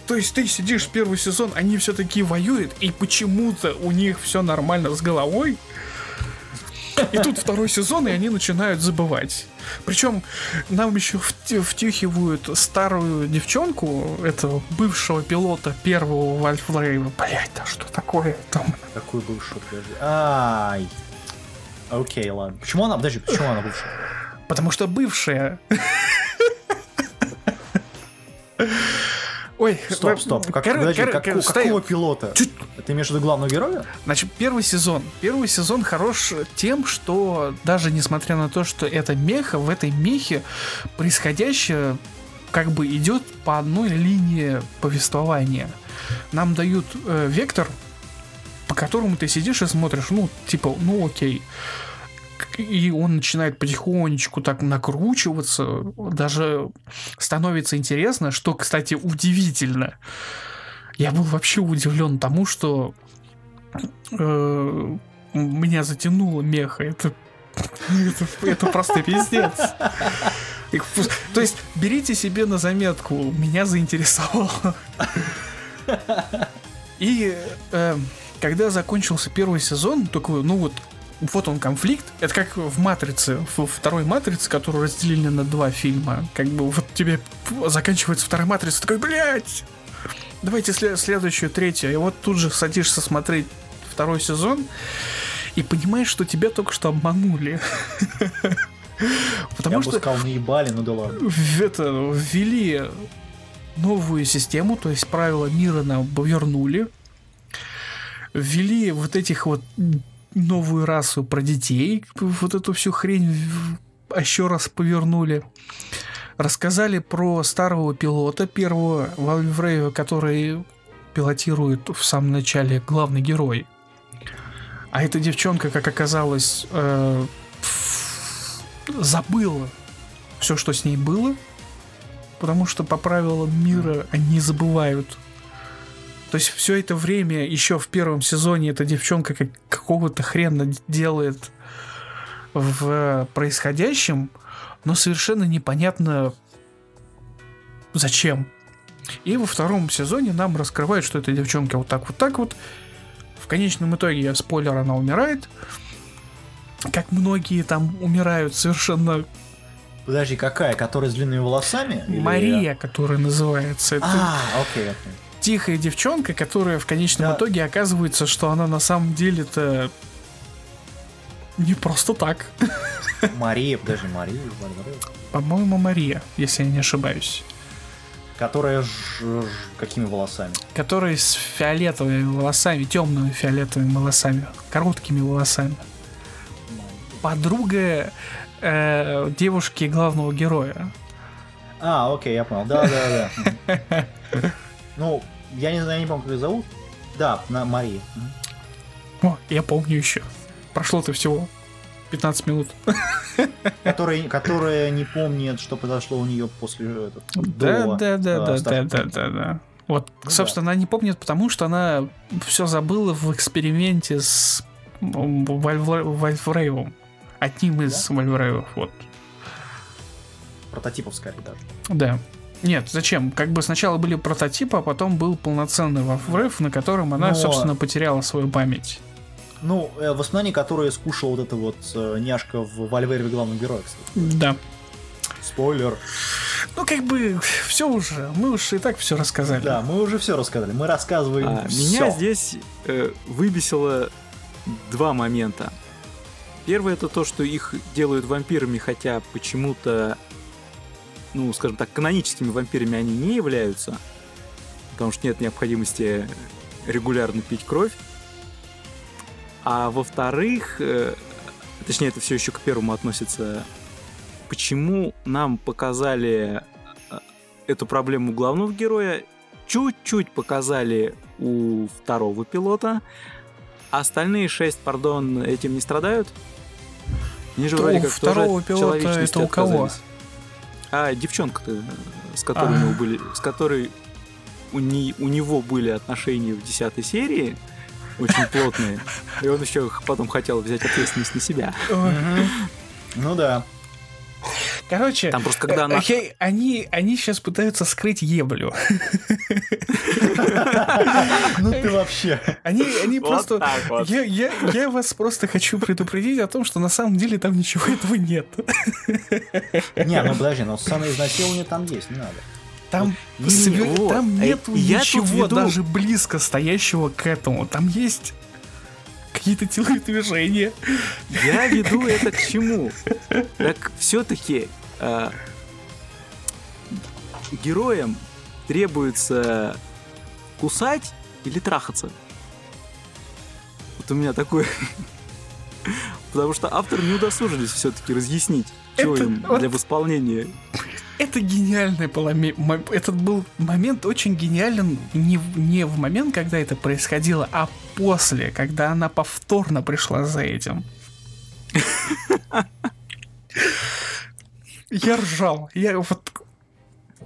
То есть ты сидишь первый сезон, они все такие воюют, и почему-то у них все нормально с головой. И тут второй сезон, и они начинают забывать. Причем нам еще втюхивают старую девчонку, этого бывшего пилота первого Вальфрейва. Блять, да что такое там? Какой бывший, подожди. Ай. Окей, ладно. Почему она, подожди, почему она бывшая? Потому что бывшая. Ой, Стоп, стоп. Как, Кор- подожди, кор- како- кор- какого пилота? Чуть- Ты имеешь в виду главного героя? Значит, первый сезон. Первый сезон хорош тем, что даже несмотря на то, что это меха, в этой мехе происходящее как бы идет по одной линии повествования. Нам дают э, вектор, по которому ты сидишь и смотришь, ну, типа, ну окей. И он начинает потихонечку так накручиваться, даже становится интересно, что, кстати, удивительно. Я был вообще удивлен тому, что э, меня затянуло меха. Это, это, это просто пиздец. То есть берите себе на заметку, меня заинтересовало. И э, когда закончился первый сезон, такой, ну вот, вот он конфликт. Это как в Матрице, в второй Матрице, которую разделили на два фильма. Как бы вот тебе заканчивается вторая Матрица, такой, блядь, давайте сле- следующую, третью. И вот тут же садишься смотреть второй сезон и понимаешь, что тебя только что обманули. Потому Я бы что сказал, наебали, ну да ладно. это, ввели новую систему, то есть правила мира нам вернули. Ввели вот этих вот новую расу про детей, вот эту всю хрень еще раз повернули. Рассказали про старого пилота, первого Вальврейва, который пилотирует в самом начале главный герой. А эта девчонка, как оказалось, э, забыла все, что с ней было, потому что по правилам мира они забывают. То есть все это время, еще в первом сезоне, эта девчонка как, какого-то хрена делает в происходящем, но совершенно непонятно зачем. И во втором сезоне нам раскрывают, что эта девчонка вот так вот так вот. В конечном итоге, спойлер, она умирает. Как многие там умирают совершенно Подожди, какая? Которая с длинными волосами? Или- Мария, которая называется. А, окей, окей. Тихая девчонка, которая в конечном Да. итоге оказывается, что она на самом деле-то не просто так. Мария, подожди, Мария, Вальварелла. По-моему, Мария, если я не ошибаюсь. Которая ж, ж- какими волосами? Которая с фиолетовыми волосами, темными фиолетовыми волосами, короткими волосами. Подруга э, девушки главного героя. А, окей, я понял. Да, да, да. Ну, я не знаю, я не помню, как ее зовут. Да, на Мария. Мгм. О, я помню еще. Прошло-то всего 15 минут. Которая, которая не помнит, что произошло у нее после этого. Да, да, да, э, да, да, да, да, да. Вот, Ну собственно, она не помнит, потому что она все забыла в эксперименте с м, Вальвра- Вальфрейвом. Одним из Вальфрейвов, вот. Прототипов скорее даже. Да. Нет, зачем? Как бы сначала были прототипы, а потом был полноценный Valvrave, на котором она, Но- собственно, потеряла свою память. Ну, э, воспоминания, которые скушал вот эта вот э, няшка в Valvrave главного героя, кстати. Да. Спойлер. Ну, как бы, все уже. Мы уж и так все рассказали. Да, мы уже все рассказали. Мы рассказываем А, всё. меня здесь э, выбесило два момента. Первое это то, что их делают вампирами, хотя почему-то, ну, скажем так, каноническими вампирами они не являются, потому что нет необходимости регулярно пить кровь. А во-вторых, э, точнее, это все еще к первому относится, почему нам показали э, эту проблему главного героя, чуть-чуть показали у второго пилота, а остальные шесть, пардон, этим не страдают? Они же То вроде у как второго тоже пилота это у кого? отказались. А девчонка-то, э, с которой А. у него были, с которой у, не- у него были отношения в десятой серии, очень плотные. И он еще потом хотел взять ответственность на себя. Ну да. Короче, Там просто когда э, она- окей, они, они сейчас пытаются скрыть еблю. Ну ты вообще. Они, они просто... Я, я, я вас просто хочу предупредить о том, что на самом деле там ничего этого нет. Не, ну подожди, но сцена изнасилования там есть, не надо. Там, вот. там А нету я ничего веду- даже близко стоящего к этому. Там есть какие-то телодвижения. Я веду это к чему? Так все-таки героям требуется кусать или трахаться? Вот у меня такой... Потому что автор не удосужились все-таки разъяснить, что Это им вот- для восполнения. Это гениальный был моме- мо- Этот был момент очень гениален не, не в момент, когда это происходило, а после, когда она повторно пришла за этим. Я ржал. Я вот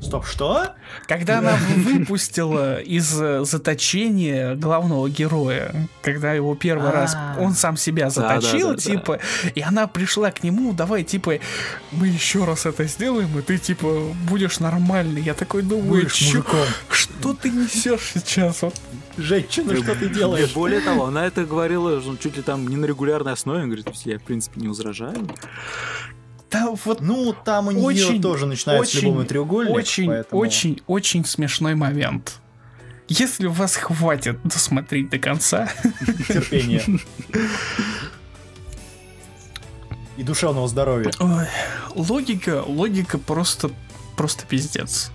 Стоп, что? Когда она выпустила из э, заточения главного героя, когда его первый раз А. он сам себя заточил, типа, и она пришла к нему, давай, типа, мы еще раз это сделаем, и ты, типа, будешь нормальный. Я такой думаю, Будешь «Чё? мужиком. что ты несешь сейчас? Вот Женщина, что ты делаешь? Более того, она это говорила ну, чуть ли там не на регулярной основе. Говорит, я в принципе не возражаю. Да, вот Ну, там у нее Очень, тоже начинается очень, любовный треугольник. очень, поэтому- очень, очень смешной момент. Если у вас хватит досмотреть до конца, терпение. И душевного здоровья. Ой, логика, логика просто, просто пиздец.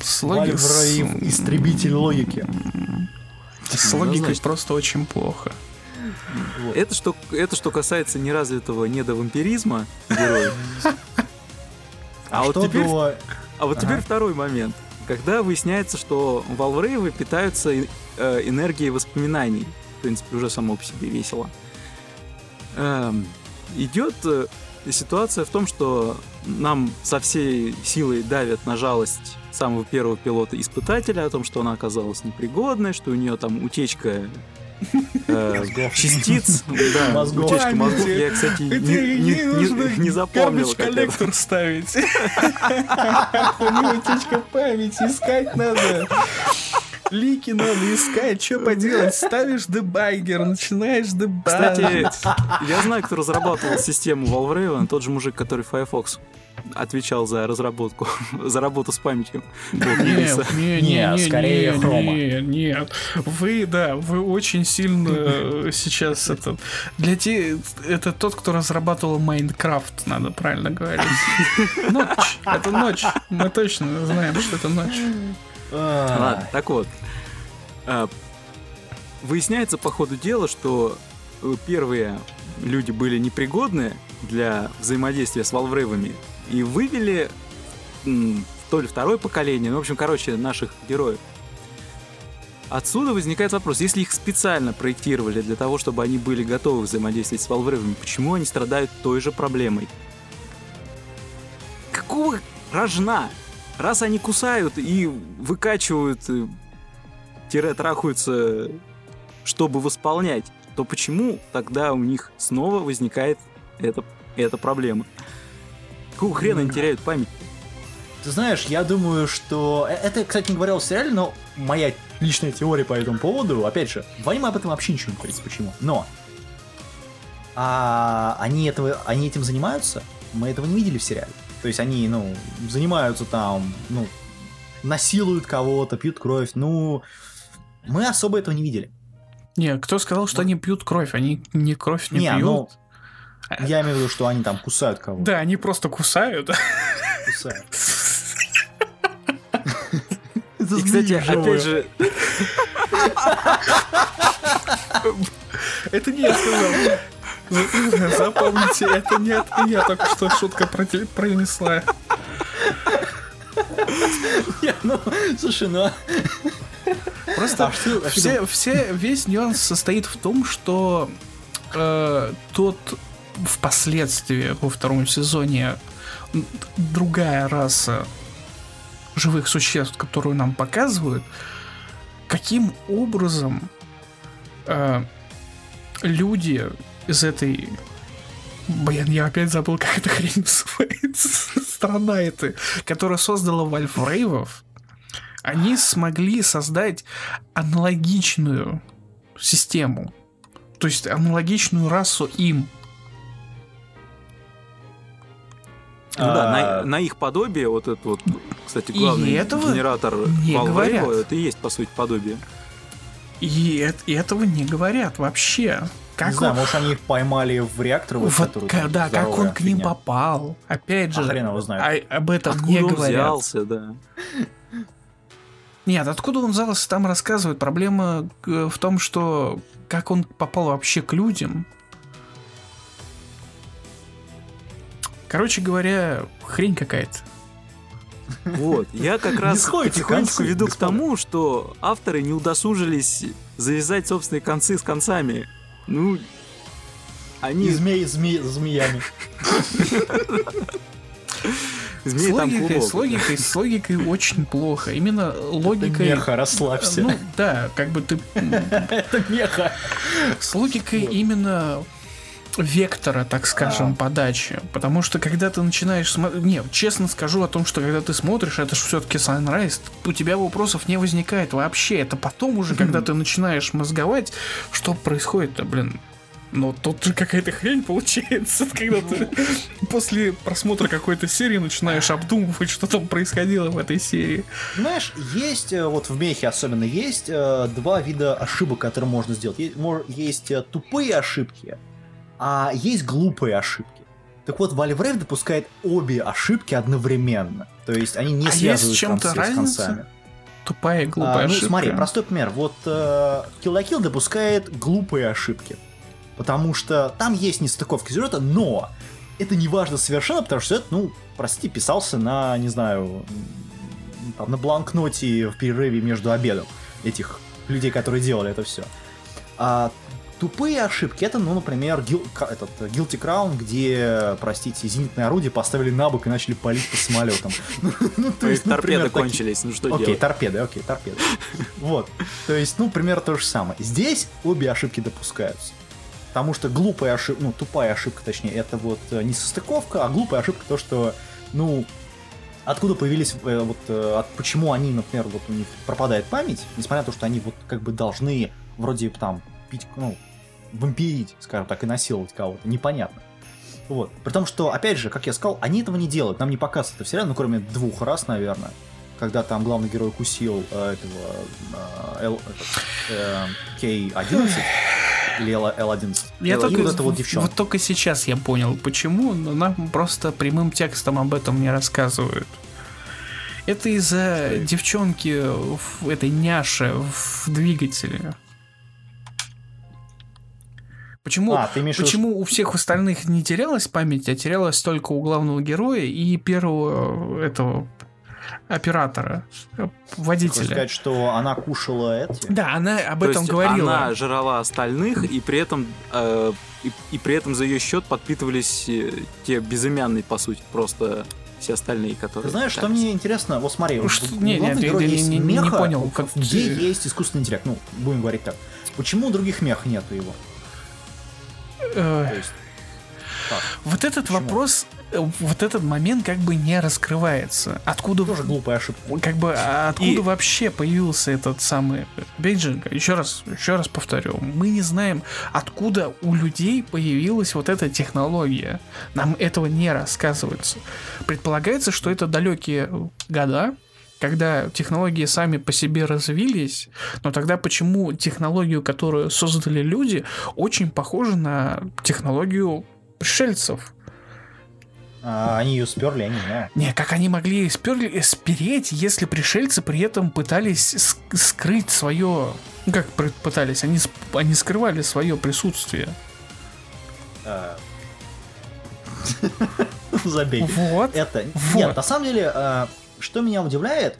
С, логи- Вальвраив, истребитель логики. С Ну, логикой просто очень плохо. Это что, это что касается неразвитого недовампиризма героя. А вот что теперь, до- а вот теперь Ага. второй момент. Когда выясняется, что Валврейвы питаются э, энергией воспоминаний. В принципе, уже само по себе весело. Эм, идет ситуация в том, что нам со всей силой давят на жалость самого первого пилота-испытателя о том, что она оказалась непригодной, что у нее там утечка э, частиц, да, Мозгов. утечка мозгов. Я, кстати, не, не- не- не запомнил. коллектор ставить. Утечка памяти, искать надо. Лики надо искать, что поделать? Ставишь дебаггер, начинаешь Кстати, дебаггать. я знаю, кто разрабатывал систему Valve тот же мужик, который Firefox отвечал за разработку, за работу с памятью. Нет, не, скорее хрома. не, нет. Вы, да, вы очень сильно э, сейчас это... Для те... Это тот, кто разрабатывал Майнкрафт, надо правильно говорить. Ночь. Это ночь. Мы точно знаем, что это ночь. Ладно, так вот. А, Выясняется по ходу дела, что э, первые люди были непригодны для взаимодействия с Валврейвами и вывели то ли второе поколение, ну, в общем, короче, наших героев. Отсюда возникает вопрос, если их специально проектировали для того, чтобы они были готовы взаимодействовать с Валврейвами, почему они страдают той же проблемой? Какого рожна? Раз они кусают и выкачивают, э, тире трахаются, чтобы восполнять, то почему тогда у них снова возникает эта, эта проблема? Какого хрена они теряют память? Ты знаешь, я думаю, что... э, Это, кстати, не говорилось в сериале, но моя личная теория по этому поводу, опять же, в аниме об этом вообще ничего не говорится, почему. Но а они, этого, они этим занимаются, мы этого не видели в сериале. То есть они, ну, занимаются там, ну, насилуют кого-то, пьют кровь, ну, мы особо этого не видели. Не, кто сказал, что они пьют кровь? Они не кровь не, Не, пьют. ну, я имею в виду, что они там кусают кого-то. Да, они просто кусают. Кусают. И, кстати, опять же, Это не я сказал. Запомните, это не от меня только что шутка пронесла. Не, ну, слушай, ну... Просто А что- а что все, все, весь нюанс состоит в том, что э, тот впоследствии во втором сезоне другая раса живых существ, которую нам показывают, каким образом э, люди из этой... Блин, я опять забыл, как эта хрень называется. Страна эта, которая создала Вальфрейвов, они смогли создать аналогичную систему. То есть аналогичную расу им. Ну да, А, на, на их подобие, вот этот вот, кстати, главный И этого генератор не Valve это и есть, по сути, подобие. И, и этого не говорят вообще. Как не знаю, он- может они их поймали в реактор, вот, Вот который там да, как он к ним фигня. попал. Опять же, А хрен его знает. а- об этом Откуда не он говорят. взялся, да. Нет, откуда он взялся, там рассказывают. Проблема э, в том, что как он попал вообще к людям. Короче говоря, хрень какая-то. Вот, я как раз потихонечку веду к тому, что авторы не удосужились завязать собственные концы с концами. Ну, они... И змеи, змеи, змеями. Змеи с, там логикой, клубок. с логикой, с логикой очень плохо. Именно логикой. Меха, расслабься. Ну да, как бы ты Это меха. с логикой именно вектора, так скажем, подачи. Потому что когда ты начинаешь смотреть... Не, честно скажу о том, что когда ты смотришь, это же все-таки Sunrise, у тебя вопросов не возникает вообще. Это потом уже, когда ты начинаешь мозговать, что происходит-то, блин. Но тут же какая-то хрень получается, когда ты после просмотра какой-то серии начинаешь обдумывать, что там происходило в этой серии. Знаешь, есть, э, вот в мехе особенно, есть э, два вида ошибок, которые можно сделать. Есть э, тупые ошибки, а есть глупые ошибки. Так вот, Valve допускает обе ошибки одновременно. То есть они не А связывают чем-то концы с концами. Тупая и глупая А, ну, ошибка. смотри, простой пример. Вот э, Kill la Kill допускает глупые ошибки. Потому что там есть нестыковки сюжета, но это не важно совершенно, потому что это, ну, простите, писался на, не знаю, там, на бланкноте в перерыве между обедом этих людей, которые делали это все. А тупые ошибки, это, ну, например, ка- этот, э, Guilty Crown, где, простите, зенитное орудие поставили на бок и начали палить по самолетам. Ну, то Их есть, торпеды кончились, ну что Окей, делать? торпеды, окей, торпеды. Вот. То есть, ну, примерно то же самое. Здесь обе ошибки допускаются. Потому что глупая ошибка, ну, тупая ошибка, точнее, это вот э, не состыковка, а глупая ошибка то, что, ну, откуда появились, э, вот, э, от, почему они, например, вот у них пропадает память, несмотря на то, что они вот как бы должны вроде там пить, ну, вампирить, скажем так, и насиловать кого-то, непонятно. Вот. При том, что, опять же, как я сказал, они этого не делают. Нам не показывают это в сериале, ну, кроме двух раз, наверное. Когда там главный герой кусил э, этого э, этот, э, K11 или L- L11. Я только, вот это вот девчонка. вот только сейчас я понял, почему, но нам просто прямым текстом об этом не рассказывают. Это из-за девчонки в этой няше в двигателе. Почему, А, ты имеешь почему у всех остальных не терялась память, а терялась только у главного героя и первого э, этого оператора, э, Хочешь водителя? сказать, что она кушала эти? Да, она об То этом есть говорила. Она жрала остальных, и при этом э, и, и при этом за ее счет подпитывались э, те безымянные, по сути, просто все остальные, которые. Ты знаешь, что мне интересно? Вот смотри, Ну, что- у не, главного не, ты- героя ты есть не- не меха, понял, как где ты- есть искусственный интеллект. Ну, будем говорить так. Почему у других мех нету его? Есть? Вот этот Почему? вопрос, э, вот этот момент как бы не раскрывается. Откуда, Тоже глупая ошибка. как бы, а откуда И- вообще появился этот самый Бейджинг? Еще раз, еще раз повторю, мы не знаем, откуда у людей появилась вот эта технология. Нам этого не рассказывается. Предполагается, что это далекие года, когда технологии сами по себе развились, но тогда почему технологию, которую создали люди, очень похожа на технологию пришельцев? А, они ее сперли, я не знаю. Не, как они могли сперли, спереть, если пришельцы при этом пытались ск- скрыть свое... Ну, как пытались? Они, они скрывали свое присутствие. А. Забей. Вот. Это... Вот. Нет, на самом деле, э, что меня удивляет,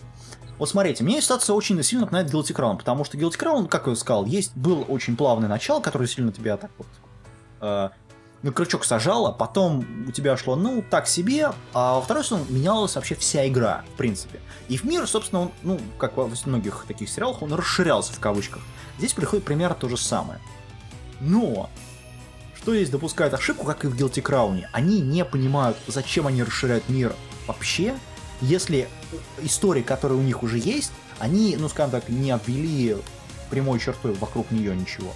вот смотрите, мне ситуация очень сильно напоминает Guilty Crown, потому что Guilty Crown, как я сказал, есть, был очень плавный начало, который сильно тебя так вот э, на крючок сажало, потом у тебя шло, ну, так себе, а во второй сезон менялась вообще вся игра, в принципе. И в мир, собственно, он, ну, как во многих таких сериалах, он расширялся в кавычках. Здесь приходит примерно то же самое. Но что здесь допускают ошибку, как и в Guilty Crown, они не понимают, зачем они расширяют мир вообще, если истории, которые у них уже есть, они, ну скажем так, не обвели прямой чертой вокруг нее ничего.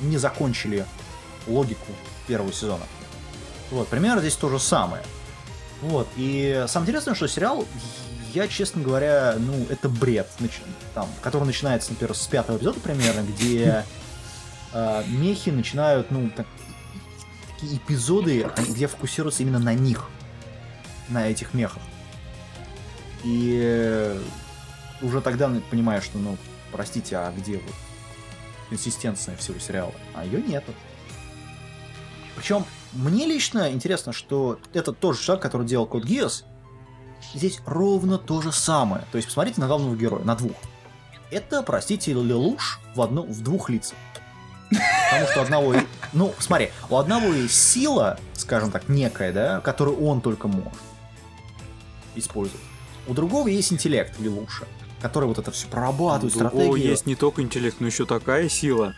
Не закончили логику первого сезона. Вот, примерно здесь то же самое. Вот, и самое интересное, что сериал, я, честно говоря, ну, это бред, там, который начинается, например, с пятого эпизода примерно, где э, мехи начинают, ну, так- такие эпизоды, где фокусируются именно на них, на этих мехах. И э, уже тогда ну, понимаешь, что, ну, простите, а где вот консистенция всего сериала? А ее нету. Причем мне лично интересно, что это тот же человек, который делал Код Гиас, здесь ровно то же самое. То есть посмотрите на главного героя, на двух. Это, простите, Лелуш в, одно, в двух лицах. Потому что одного... Ну, смотри, у одного есть сила, скажем так, некая, да, которую он только может использовать. У другого есть интеллект Лелуша, который вот это все прорабатывает, О, стратегию. есть не только интеллект, но еще такая сила,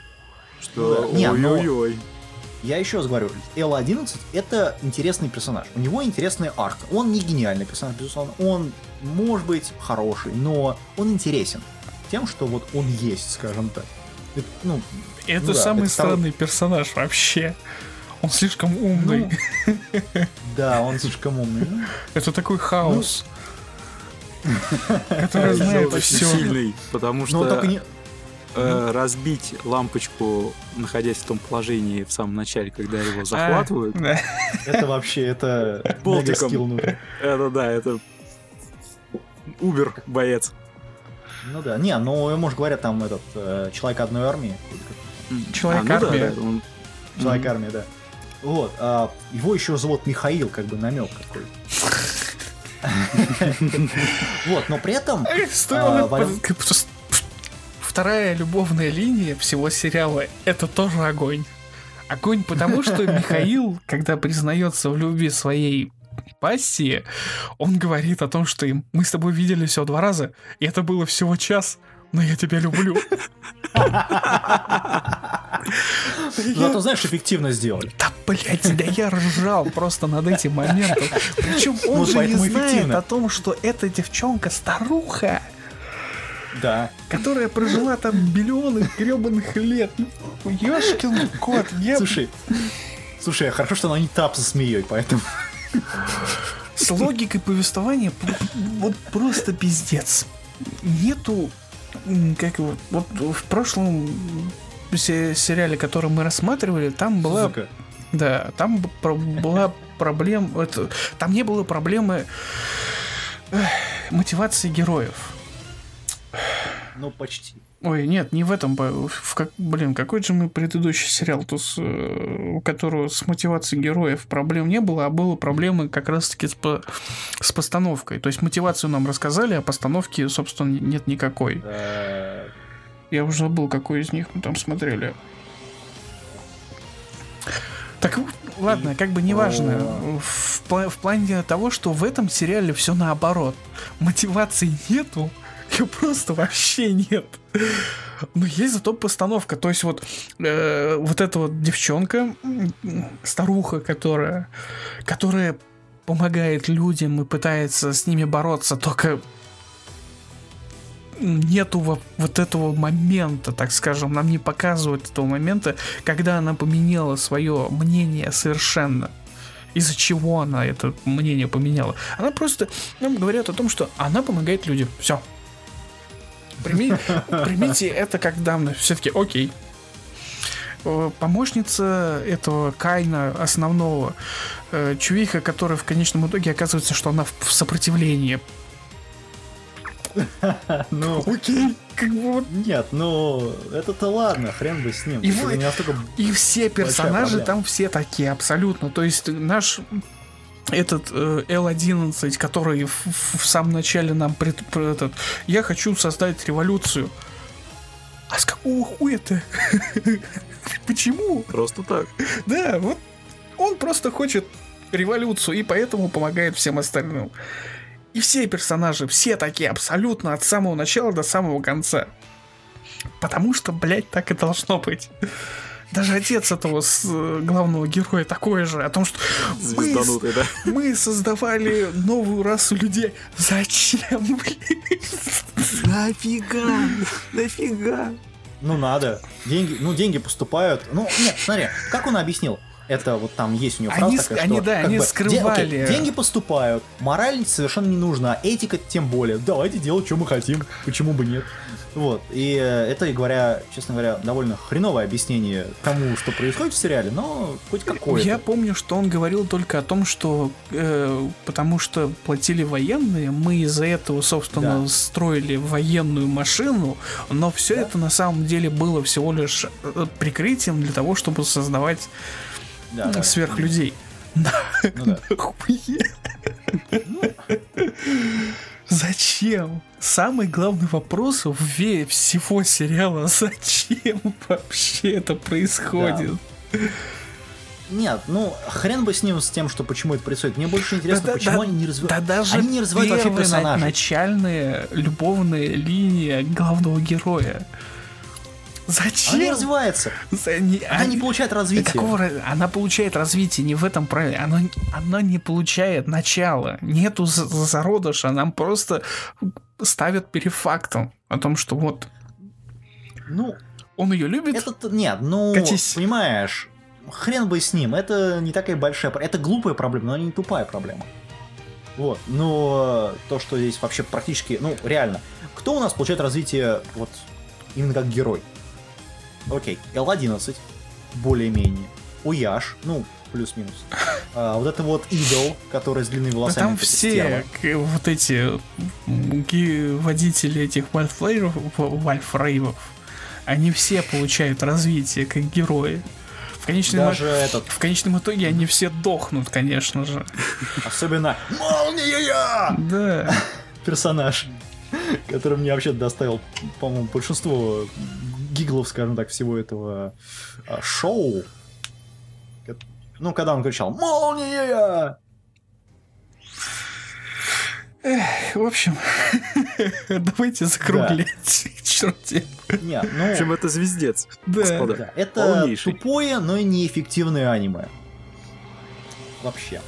что Да. Но- ой-ой-ой. Я еще раз говорю, L11 это интересный персонаж. У него интересная арка. Он не гениальный персонаж, безусловно. Он может быть хороший, но он интересен тем, что вот он есть, скажем так. Это, ну, Это ну да, самый это второй- странный персонаж вообще. Он слишком умный. Ну, да, он слишком умный. Ну, Это такой хаос. Который знает все. сильный, потому Но что он только не... э, разбить лампочку, находясь в том положении в самом начале, когда его захватывают, Это вообще, это Болтиком. это да, это Убер боец. Ну да, не, ну ему же говорят там этот э, человек одной армии. Человек-армия. А, ну он- Человек армии, да. Вот, а его еще зовут Михаил, как бы намек какой. Вот, но при этом А, Вторая любовная линия всего сериала — это тоже огонь. Огонь, потому что Михаил, когда признается в любви своей пассии, он говорит о том, что мы с тобой виделись всего два раза, и это было всего час, но я тебя люблю. Зато знаешь, эффективно сделали. Да, блядь, да я ржал просто над этим моментом. Причем он Вот же не знает эффективно. о том, что эта девчонка старуха, Да. которая прожила там миллионы гребаных лет. Ёшкин кот, я Слушай, слушай, хорошо, что она не тап со змеей, поэтому... с логикой повествования вот просто пиздец. Нету, как его, вот в прошлом се- сериале, который мы рассматривали, там была Сузука. Да, там про- была проблема. Это, там не было проблемы эх, мотивации героев. Ну, почти. Ой, нет, не в этом. В как, блин, какой же мы предыдущий сериал, то с, э, у которого с мотивацией героев проблем не было, а было проблемы как раз-таки с, по- с постановкой. То есть мотивацию нам рассказали, а постановки, собственно, нет никакой. Я уже забыл, какой из них мы там смотрели. Так ладно, как бы неважно. В, в плане того, что в этом сериале все наоборот. Мотивации нету, ее просто вообще нет. Но есть зато постановка. То есть вот, э, вот эта вот девчонка, старуха, которая, которая помогает людям и пытается с ними бороться, только нету во- вот этого момента, так скажем, нам не показывают этого момента, когда она поменяла свое мнение совершенно. Из-за чего она это мнение поменяла? Она просто нам говорят о том, что она помогает людям. Все. Примите это как данное. Все-таки окей. Э, Помощница этого Кайна основного э, чувиха, которая в конечном итоге оказывается, что она в сопротивлении. Ну, Окей, как бы вот нет, ну, это-то ладно, хрен бы с ним. И вы-. И все персонажи там все такие, абсолютно. То есть наш этот э, L11, который в, в- в самом начале нам пред- про этот, я хочу создать революцию. А с какого хуя ты? Почему? Просто так. Да, вот он просто хочет революцию и поэтому помогает всем остальным. И все персонажи, все такие абсолютно от самого начала до самого конца. Потому что, блядь, так и должно быть. Даже отец этого с- э, главного героя такой же, о том, что мы, да? мы создавали новую расу людей. Зачем, блин? Нафига? Нафига? Ну надо. Деньги, ну деньги поступают. Ну нет, смотри, как он объяснил? Это вот там есть у него фраза Они такая, они, что, да, как они бы, де- скрывали. окей, деньги поступают, мораль совершенно не нужна, этика тем более. Давайте делать, что мы хотим, почему бы нет. Вот, и э, это, говоря, честно говоря, довольно хреновое объяснение тому, что происходит в сериале, но хоть какое-то. Я помню, что он говорил только о том, что э, потому что платили военные, мы из-за этого, собственно, Да. строили военную машину, но все это на самом деле было всего лишь э, прикрытием для того, чтобы создавать Да, да. сверхлюдей. Ну да. Зачем? Самый главный вопрос в ве- всего сериала. Зачем вообще это происходит? Нет, ну хрен бы с ним, с тем, что почему это происходит. Мне больше интересно, Да- почему да- они не развивают. Да даже они не развивают вообще персонажей. начальная любовная линия главного героя. Зачем? Она не развивается. Она они- не получает развития. Какого она получает развитие не в этом правиле. Оно, оно не получает начала. Нету за- зародыша. Нам просто ставят перед фактом о том, что вот Ну, он ее любит. Это нет, ну, Катись. понимаешь, хрен бы с ним, это не такая большая, это глупая проблема, но не тупая проблема. Вот, но то, что здесь вообще практически, ну, реально, кто у нас получает развитие, вот, именно как герой? Окей, Л-11, более-менее, Уяш, ну, плюс-минус. А, вот это вот идол, который с длинными Да волосами. там все вот эти м, водители этих вальфрейвов, они все получают развитие как герои. В конечном, Даже этот, в конечном итоге они все дохнут, конечно же. особенно Молния! Да. персонаж, который мне вообще доставил, по-моему, большинство гиглов, скажем так, всего этого а, шоу. Ну, когда он кричал «Молния!» В общем, давайте закруглять. Черт тебе. Не, В ну, общем, это звездец. Да. Господа. да, это полнейший. тупое, но и неэффективное аниме. Вообще.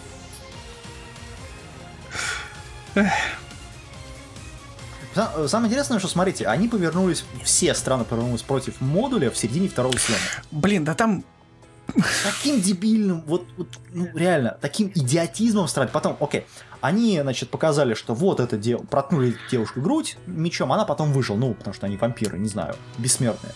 Са- Самое интересное, что, смотрите, они повернулись, все страны повернулись против модуля в середине второго сезона. Блин, да там таким дебильным, вот, вот, ну, реально, таким идиотизмом страдать. Потом, окей, они, значит, показали, что вот это дело, проткнули девушку грудь мечом, она потом выжила, ну, потому что они вампиры, не знаю, бессмертные.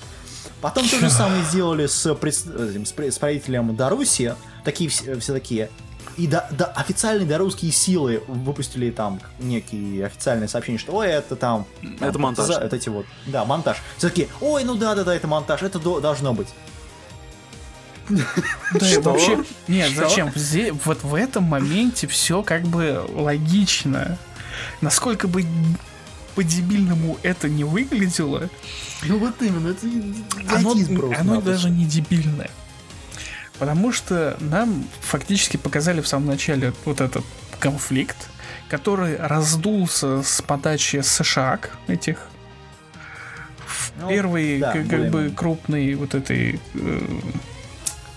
Потом то же самое сделали с, пред- с правителем Даруси, такие все, все такие. И да, да, официальные дарусские силы выпустили там некие официальные сообщения, что ой, это там... там Это монтаж. за- вот эти вот, да, монтаж. Все такие, ой, ну да, да, да, это монтаж, это до- должно быть. Да, Что? вообще... Нет, Что? зачем? Вот в этом моменте все как бы логично. Насколько бы по-дебильному это не выглядело, Ну вот именно, это оно даже не дебильное. Потому что нам фактически показали в самом начале вот этот конфликт, который раздулся с подачи США этих в Ну, первый да, как, как бы крупный вот этой э,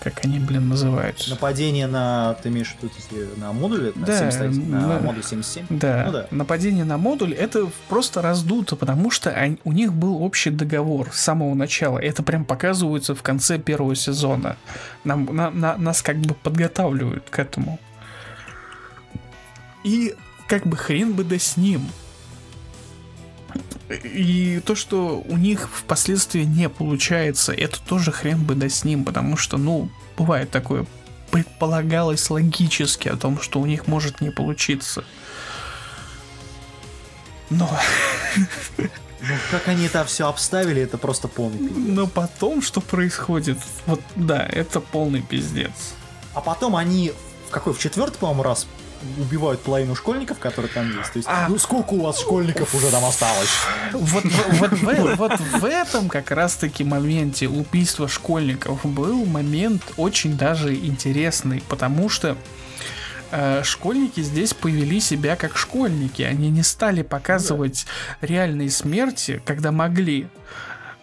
как они блин называются Нападение на, ты имеешь в виду на модуле, на, Да, 77, на на- модуль 77? Да, Ну да. нападение на модуль это просто раздуто, потому что они- у них был общий договор с самого начала. Это прям показывается в конце первого сезона. Нам, на- на- нас как бы подготавливают к этому. И как бы хрен бы да с ним. И то, что у них впоследствии не получается, это тоже хрен бы да с ним, потому что, ну, бывает такое, предполагалось логически о том, что у них может не получиться. Но, Ну, как они это все обставили, это просто полный пиздец. но потом, что происходит, вот да, это полный пиздец. А потом они в какой, в четвертый, по-моему, раз убивают половину школьников, которые там есть. То есть, А. ну сколько у вас школьников уже там осталось? Вот, в- вот, в, вот в этом как раз-таки моменте убийства школьников был момент очень даже интересный, потому что э, школьники здесь повели себя как школьники. Они не стали показывать реальные смерти, когда могли.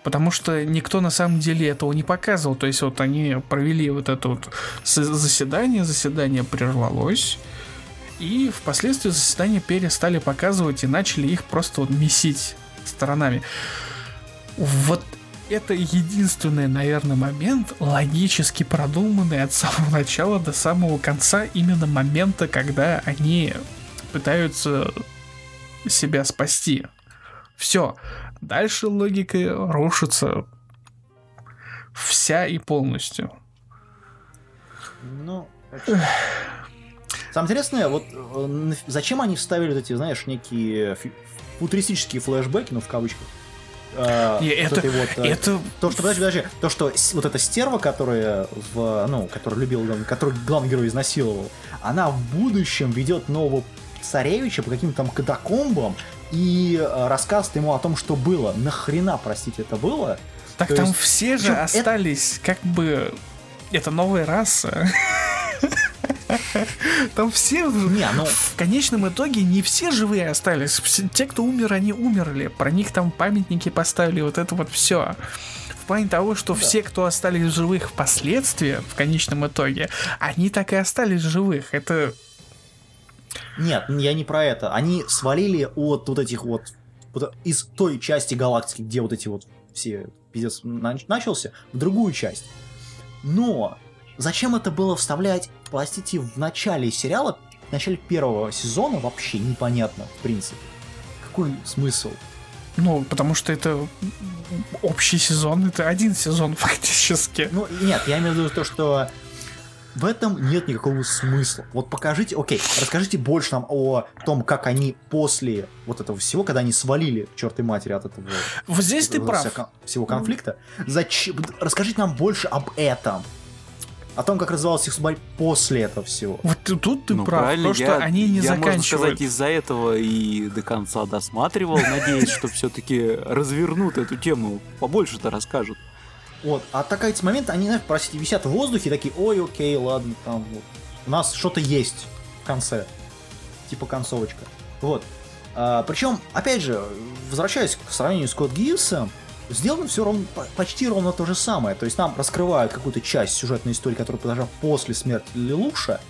Потому что никто на самом деле этого не показывал. То есть вот они провели вот это вот заседание, заседание прервалось. И впоследствии заседания перестали показывать и начали их просто вот месить сторонами. Вот это единственный, наверное, момент логически продуманный от самого начала до самого конца, именно момента, когда они пытаются себя спасти. Все. Дальше логика рушится вся и полностью. Ну, Самое интересное, вот э, зачем они вставили вот эти, знаешь, некие футуристические флешбеки, ну, в кавычках. э, Не, вот это- вот, э, Это То, что, подожди, подожди, то, что вот эта стерва, которая в, ну, которую любил, которую главный герой изнасиловал, она в будущем ведет нового царевича по каким-то там катакомбам и э, рассказывает ему о том, что было. Нахрена, простите, это было? Так То там есть- все же Причем это- остались как бы... Это новая раса. Там все в Не, ну, в конечном итоге не все живые остались. Те, кто умер, они умерли. Про них там памятники поставили, вот это вот все. В плане того, что все, кто остались живых впоследствии, в конечном итоге, они так и остались живых. Это нет, я не про это. Они свалили от вот этих вот, вот из той части галактики, где вот эти вот все пиздец нач- начался, в другую часть. Но зачем это было вставлять, простите, в начале сериала, в начале первого сезона вообще непонятно, в принципе. Какой смысл? Ну, потому что это общий сезон, это один сезон фактически. Ну, нет, я имею в виду то, что в этом нет никакого смысла. Вот покажите, окей, расскажите больше нам о том, как они после вот этого всего, когда они свалили чертой матери от этого Вот здесь ты этого прав. всего конфликта, зачем, расскажите нам больше об этом. О том, как развивалась их судьба после этого всего. Вот тут ты Ну, прав, правильно, то, что я- они не я, можно заканчивают. сказать, из-за этого и до конца досматривал, надеясь, что все-таки развернут эту тему, побольше-то расскажут. Вот, а такая эти моменты, они, знаешь, простите, висят в воздухе, такие, ой, окей, ладно, там вот. У нас что-то есть в конце. Типа концовочка. Вот. причем, опять же, возвращаясь к сравнению с Код Гиссом, сделано все ровно, по- почти ровно то же самое. То есть нам раскрывают какую-то часть сюжетной истории, которая произошла после смерти Лилуша.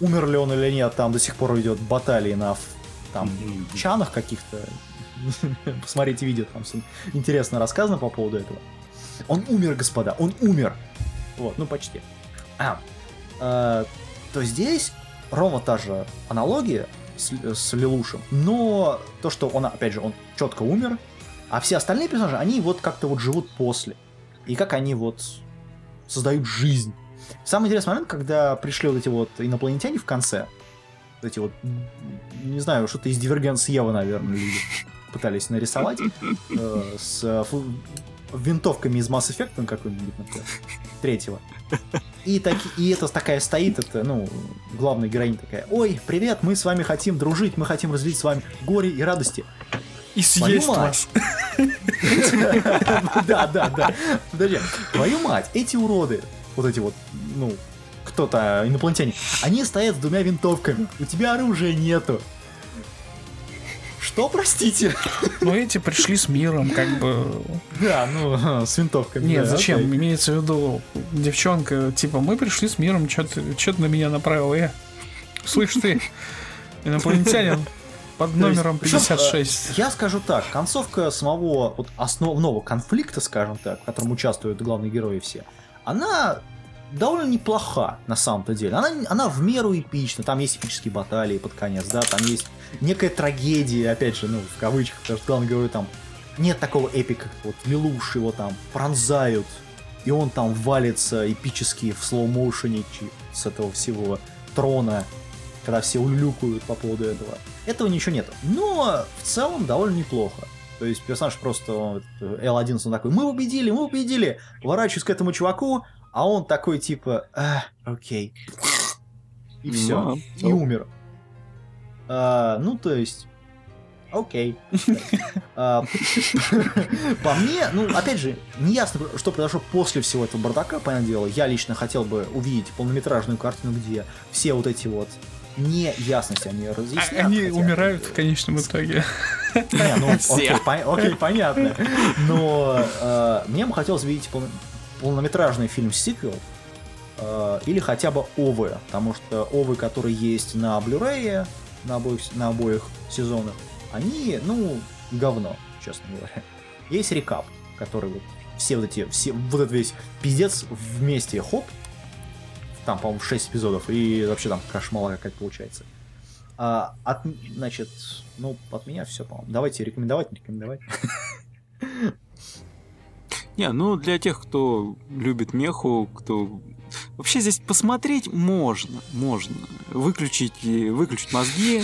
Умер ли он или нет, там до сих пор идет баталии на там, чанах каких-то. Посмотрите видео, там всё интересно рассказано по поводу этого. Он умер, господа, он умер. Вот, ну почти. А, э, то здесь ровно та же аналогия с, с Лилушем, но то, что он, опять же, он четко умер, а все остальные персонажи, они вот как-то вот живут после. И как они вот создают жизнь. Самый интересный момент, когда пришли вот эти вот инопланетяне в конце, вот эти вот, не знаю, что-то из Дивергенс Ева, наверное, люди пытались нарисовать, э, с э, винтовками из Mass Effect какой-нибудь, например, третьего. И, таки, и это такая стоит, это, ну, главная героиня такая, ой, привет, мы с вами хотим дружить, мы хотим разделить с вами горе и радости. И съесть мать. вас. Да, да, да. Подожди, твою мать, эти уроды, вот эти вот, ну, кто-то, инопланетяне, они стоят с двумя винтовками, у тебя оружия нету. Что, простите? Но эти пришли с миром, как бы. Да, ну, с винтовками. Нет, да, зачем? Имеется в виду, девчонка, типа, мы пришли с миром, что ты, ты на меня направил, э? Слышь ты, инопланетянин под номером причем, э, 56. Я скажу так, концовка самого вот основного конфликта, скажем так, в котором участвуют главные герои все, она довольно неплоха на самом-то деле. Она, она в меру эпична, там есть эпические баталии под конец, да, там есть некая трагедия, опять же, ну, в кавычках, потому что главный герой там нет такого эпика, вот Лилуш его там пронзают, и он там валится эпически в слоу-моушене с этого всего трона, когда все улюлюкают по поводу этого. Этого ничего нет. Но в целом довольно неплохо. То есть персонаж просто он, этот, L11 он такой, мы победили, мы победили. Ворачиваюсь к этому чуваку, а он такой типа, а, окей. И все. Ну, и умер. А, ну, то есть, окей. А, По мне, ну, опять же, не ясно, что произошло после всего этого бардака, понятное дело. Я лично хотел бы увидеть полнометражную картину, где все вот эти вот неясности они разъяснят. Они хотя умирают в конечном итоге. Не, ну окей, по- окей, понятно. Но э, мне бы хотелось видеть пол- полнометражный фильм-сиквел э, или хотя бы овы, потому что овы, которые есть на Blu-ray, на обоих, на обоих сезонах, они, ну, говно, честно говоря. Есть рекап, который вот все вот эти, все, вот этот весь пиздец вместе, хоп, там, по-моему, 6 эпизодов, и вообще там кошмар как получается. А, от, значит, ну, от меня все, по-моему. Давайте рекомендовать, не рекомендовать. Не, ну для тех, кто любит меху, кто... Вообще здесь посмотреть можно, можно. Выключить, выключить мозги,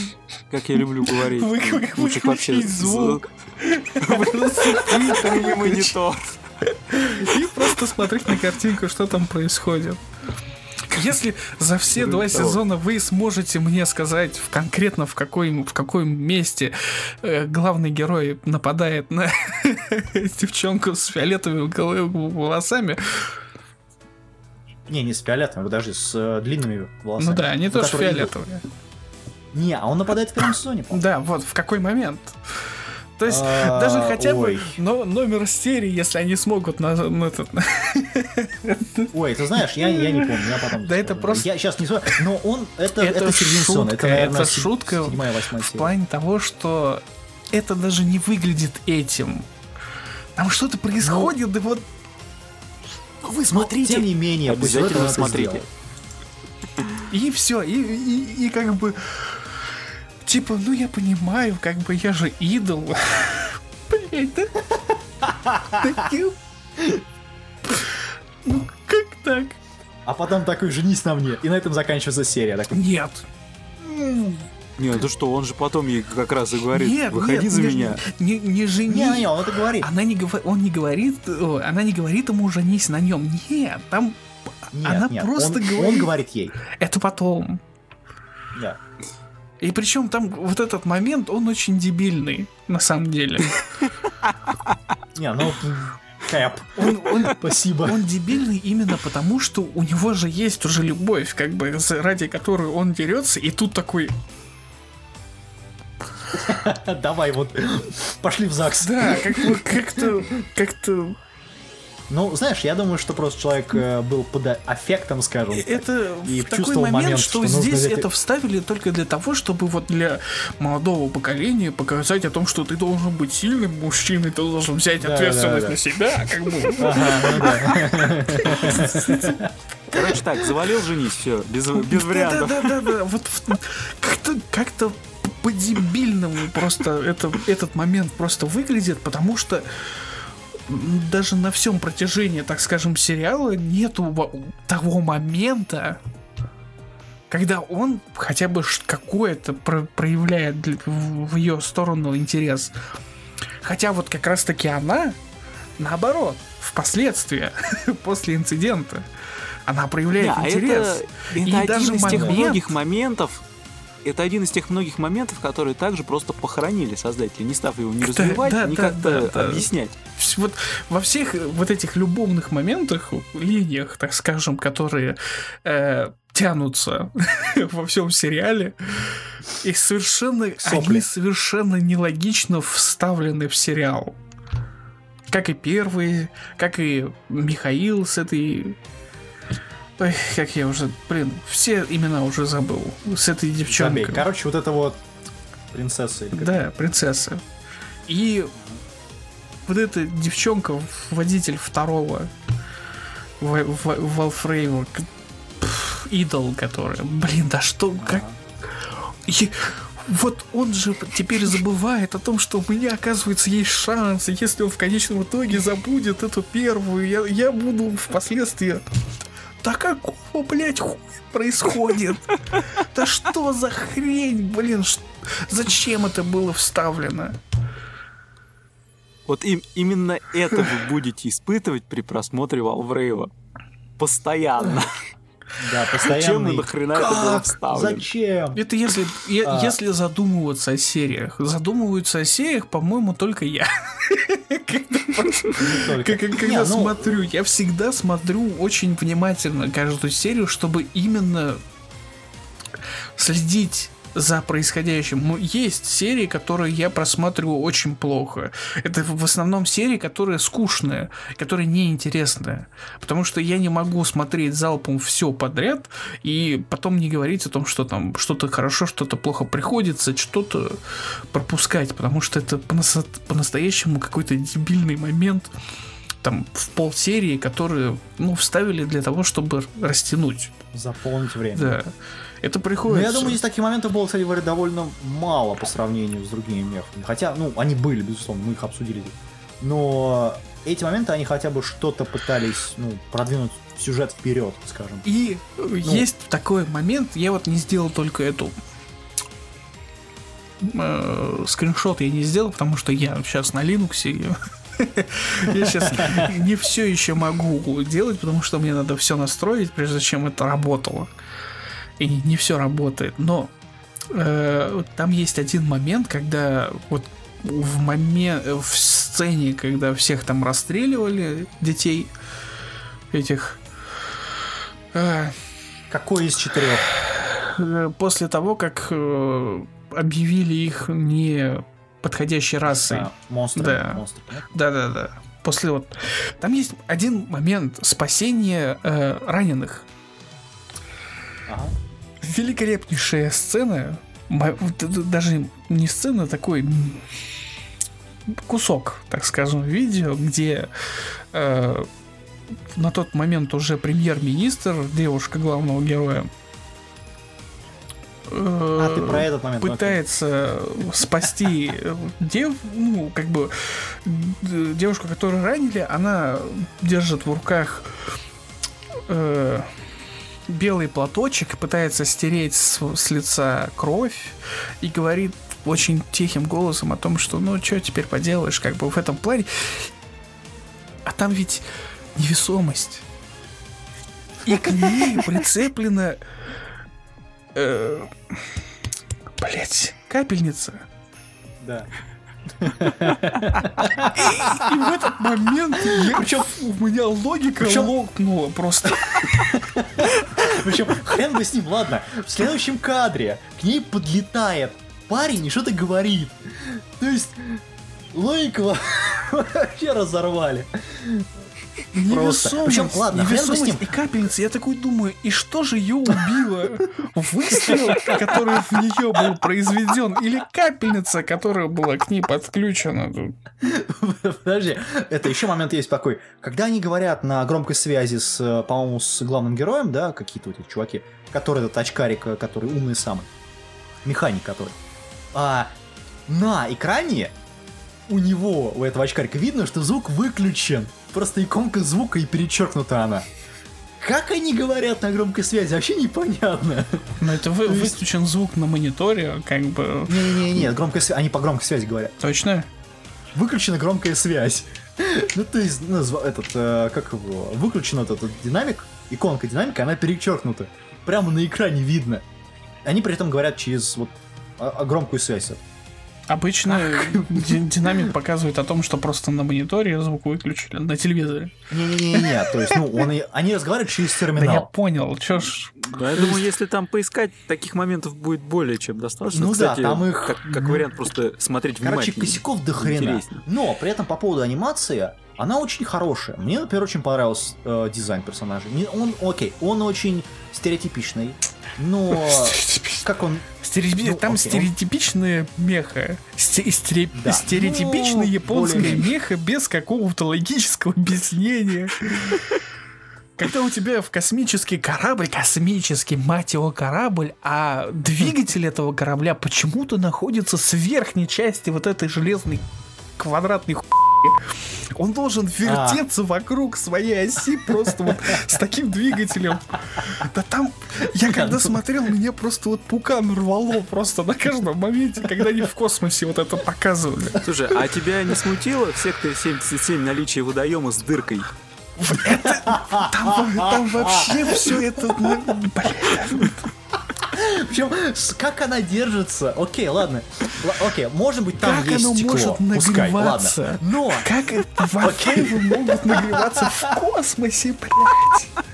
как я люблю говорить. Вы- вы- Лучше вообще выключить звук. И монитор. И просто смотреть на картинку, что там происходит. Если за все два сезона вы сможете мне сказать в конкретно в какой в каком месте э, главный герой нападает на девчонку с фиолетовыми волосами, Не, не с фиолетовым, подожди, с э, длинными волосами. ну да, они Ну, тоже идут. фиолетовые. Не, а он нападает в первом сезоне. Да, вот в какой момент. То есть А, даже хотя бы ой. но, номер серии, если они смогут на, на этот, Ой, ты знаешь, я, я не помню, я потом... Да это просто- Я сейчас не знаю, но он... Это, Это это, шутка, наверное, это шутка Седьмая, восьмая в плане того, что это даже не выглядит этим. Там что-то происходит, и вот Вы Но, тем не менее, Обязательно это смотрите. сделал. и все, и, и, и как бы типа, ну я понимаю, как бы я же идол. Блять, да? Таким- Ну как так? А потом такой, женись на мне. И на этом заканчивается серия. Такой, Нет. Не, ну что, он же потом ей как раз и говорит, Нет, выходи нет, за не- меня. Не, не жени. не, не, он это говорит. Она не говорит, он не говорит, она не говорит ему женись на нем. Нет, там Нет, она нет, просто он, говорит. Он говорит ей. это потом. Да. И причем там вот этот момент, он очень дебильный, на самом деле. Не, ну... Кэп. Он, он, Спасибо. он дебильный именно потому, что у него же есть уже любовь, как бы, ради которой он дерется, и тут такой, Давай, вот, пошли в ЗАГС. да, как-то, как-то, Ну, знаешь, я думаю, что просто человек э, был под аффектом, скажем. это И в такой чувствовал момент, момент, что, что здесь это- это вставили только для того, чтобы вот для молодого поколения показать о том, что ты должен быть сильным мужчиной, ты должен взять Да, ответственность да, да. на себя, как бы. Ага, ну. Короче так, завалил женись, все, без, без вариантов. Да, да, да, да. Вот как-то как-то по-дебильному просто это, этот момент просто выглядит, потому что даже на всем протяжении, так скажем, сериала нету того момента, когда он хотя бы какое-то про- проявляет в ее сторону интерес. Хотя вот как раз-таки она, наоборот, впоследствии, после инцидента, она проявляет Не, а интерес. Это, И это даже один из тех момент- многих моментов, это один из тех многих моментов, которые также просто похоронили создатели, не став его не Да, развивать, да, ни да, как-то да, да. объяснять. Вот во всех вот этих любовных моментах, линиях, так скажем, которые э, тянутся во всем сериале, их совершенно, Сопли. они совершенно нелогично вставлены в сериал. Как и первый, как и Михаил с этой... Ой, как я уже, блин, все имена уже забыл. С этой Забей. девчонкой. Короче, вот это вот принцесса. или как- Да, принцесса. И вот эта девчонка, водитель второго Ва- Ва- Валфрейма, идол, который, блин, да что, как... И вот он же теперь забывает о том, что у меня, оказывается, есть шанс, и если он в конечном итоге забудет эту первую, я, я буду впоследствии... Да какого, блядь, хуя происходит? Да что за хрень, блин, зачем это было вставлено? Вот им, именно это вы будете испытывать при просмотре Валврейва. Постоянно. Да, постоянно. Чем нахрена это было Как? вставлено? Зачем? Это если, я- А. если задумываться о сериях. Задумываются о сериях, по-моему, только я. Как- как- Когда ну, смотрю, я всегда смотрю очень внимательно каждую серию, чтобы именно следить за происходящим. Есть серии, которые я просматриваю очень плохо. Это в основном серии, которые скучные, которые неинтересные. Потому что я не могу смотреть залпом все подряд и потом не говорить о том, что там что-то хорошо, что-то плохо приходится, что-то пропускать, потому что это по-нас- по-настоящему какой-то дебильный момент там в полсерии, которые, ну, вставили для того, чтобы растянуть. Заполнить время. Да. Это Ну, приходится. я думаю, здесь таких моментов было, кстати говоря, довольно мало по сравнению с другими мехами. Хотя, ну, они были, безусловно, мы их обсудили. Но эти моменты, они хотя бы что-то пытались, ну, продвинуть сюжет вперед, скажем. И э, есть такой момент, я вот не сделал только эту э, скриншот я не сделал, потому что я сейчас на Linux. и Я сейчас не все еще могу делать, потому что мне надо все настроить, прежде чем это работало. И не все работает. Но э, там есть один момент, когда вот в момент в сцене, когда всех там расстреливали детей этих э, Какой из четырех? э, после того, как э, объявили их не подходящей расой. А, монстры. Да. монстры, нет? Да-да-да. После вот... Там есть один момент спасения э, раненых. Ага. Великолепнейшая сцена. Даже не сцена, а такой кусок, так скажем, видео, где э, на тот момент уже премьер-министр, девушка главного героя, А, ты про этот момент. окей. пытается спасти э, дев, ну, как бы девушку, которую ранили, она держит в руках э, белый платочек, пытается стереть с, с лица кровь и говорит очень тихим голосом о том, что ну что теперь поделаешь, как бы в этом плане. А там ведь невесомость. И к ней прицеплена э, Блять, капельница. Да. И в этот момент я, причем у меня логика Причем- лопнула просто. Причем хрен бы с ним, ладно. В следующем кадре к ней подлетает парень и что-то говорит. То есть логику вообще разорвали. Просто. Причем, ладно, хрен бы с ним. и капельница. Я такой думаю, и что же ее убило? Выстрел, который в нее был произведен, или капельница, которая была к ней подключена? Подожди, это еще момент есть такой. Когда они говорят на громкой связи с, э, по-моему, с главным героем, да, какие-то вот эти чуваки, который этот очкарик, э, который умный самый, механик который, а на экране у него, у этого очкарика, видно, что звук выключен. Просто иконка звука и перечеркнута она. Как они говорят на громкой связи, вообще непонятно. Но это вы- выключен звук на мониторе, как бы... Не-не-не, громкая связь, они по громкой связи говорят. Точно? выключена громкая связь. Ну, то есть, ну, этот, э, как его, выключен этот, этот динамик, иконка динамика, она перечеркнута. Прямо на экране видно. Они при этом говорят через вот а- а громкую связь. Обычно ди- динамик показывает о том, что просто на мониторе звук выключили, на телевизоре. Не-не-не, то есть, ну, он они разговаривают через Да я терминал. понял, чё ж... Да, я думаю, если там поискать, таких моментов будет более чем достаточно. Ну да, Кстати, там их- Как, как вариант просто смотреть Короче, внимательнее. косяков до хрена. Интереснее. Но при этом по поводу анимации, она очень хорошая. Мне, например, очень понравился э, дизайн персонажа. Не- Он, окей, он очень стереотипичный, но как он Ну, Там окей, он- стереотипичная меха. Сте- стере- Да. Стереотипичная Ну, японская меха без какого-то логического объяснения. Когда у тебя в космический корабль, космический, мать его, корабль, а двигатель этого корабля почему-то находится с верхней части вот этой железной квадратной ху***. Он должен вертеться вокруг своей оси просто вот с таким двигателем. Да там, я когда смотрел, меня просто вот пукан рвало просто на каждом моменте, когда они в космосе вот это показывали. Слушай, а тебя не смутило в секторе 77 наличие водоема с дыркой? Там, там вообще все это... ну, блин. Причем, как она держится? Окей, ладно. Л- окей, может быть, там Как есть оно стекло. может Пускай, нагреваться? ладно. Но Как Wi-Fi могут нагреваться в космосе, блядь?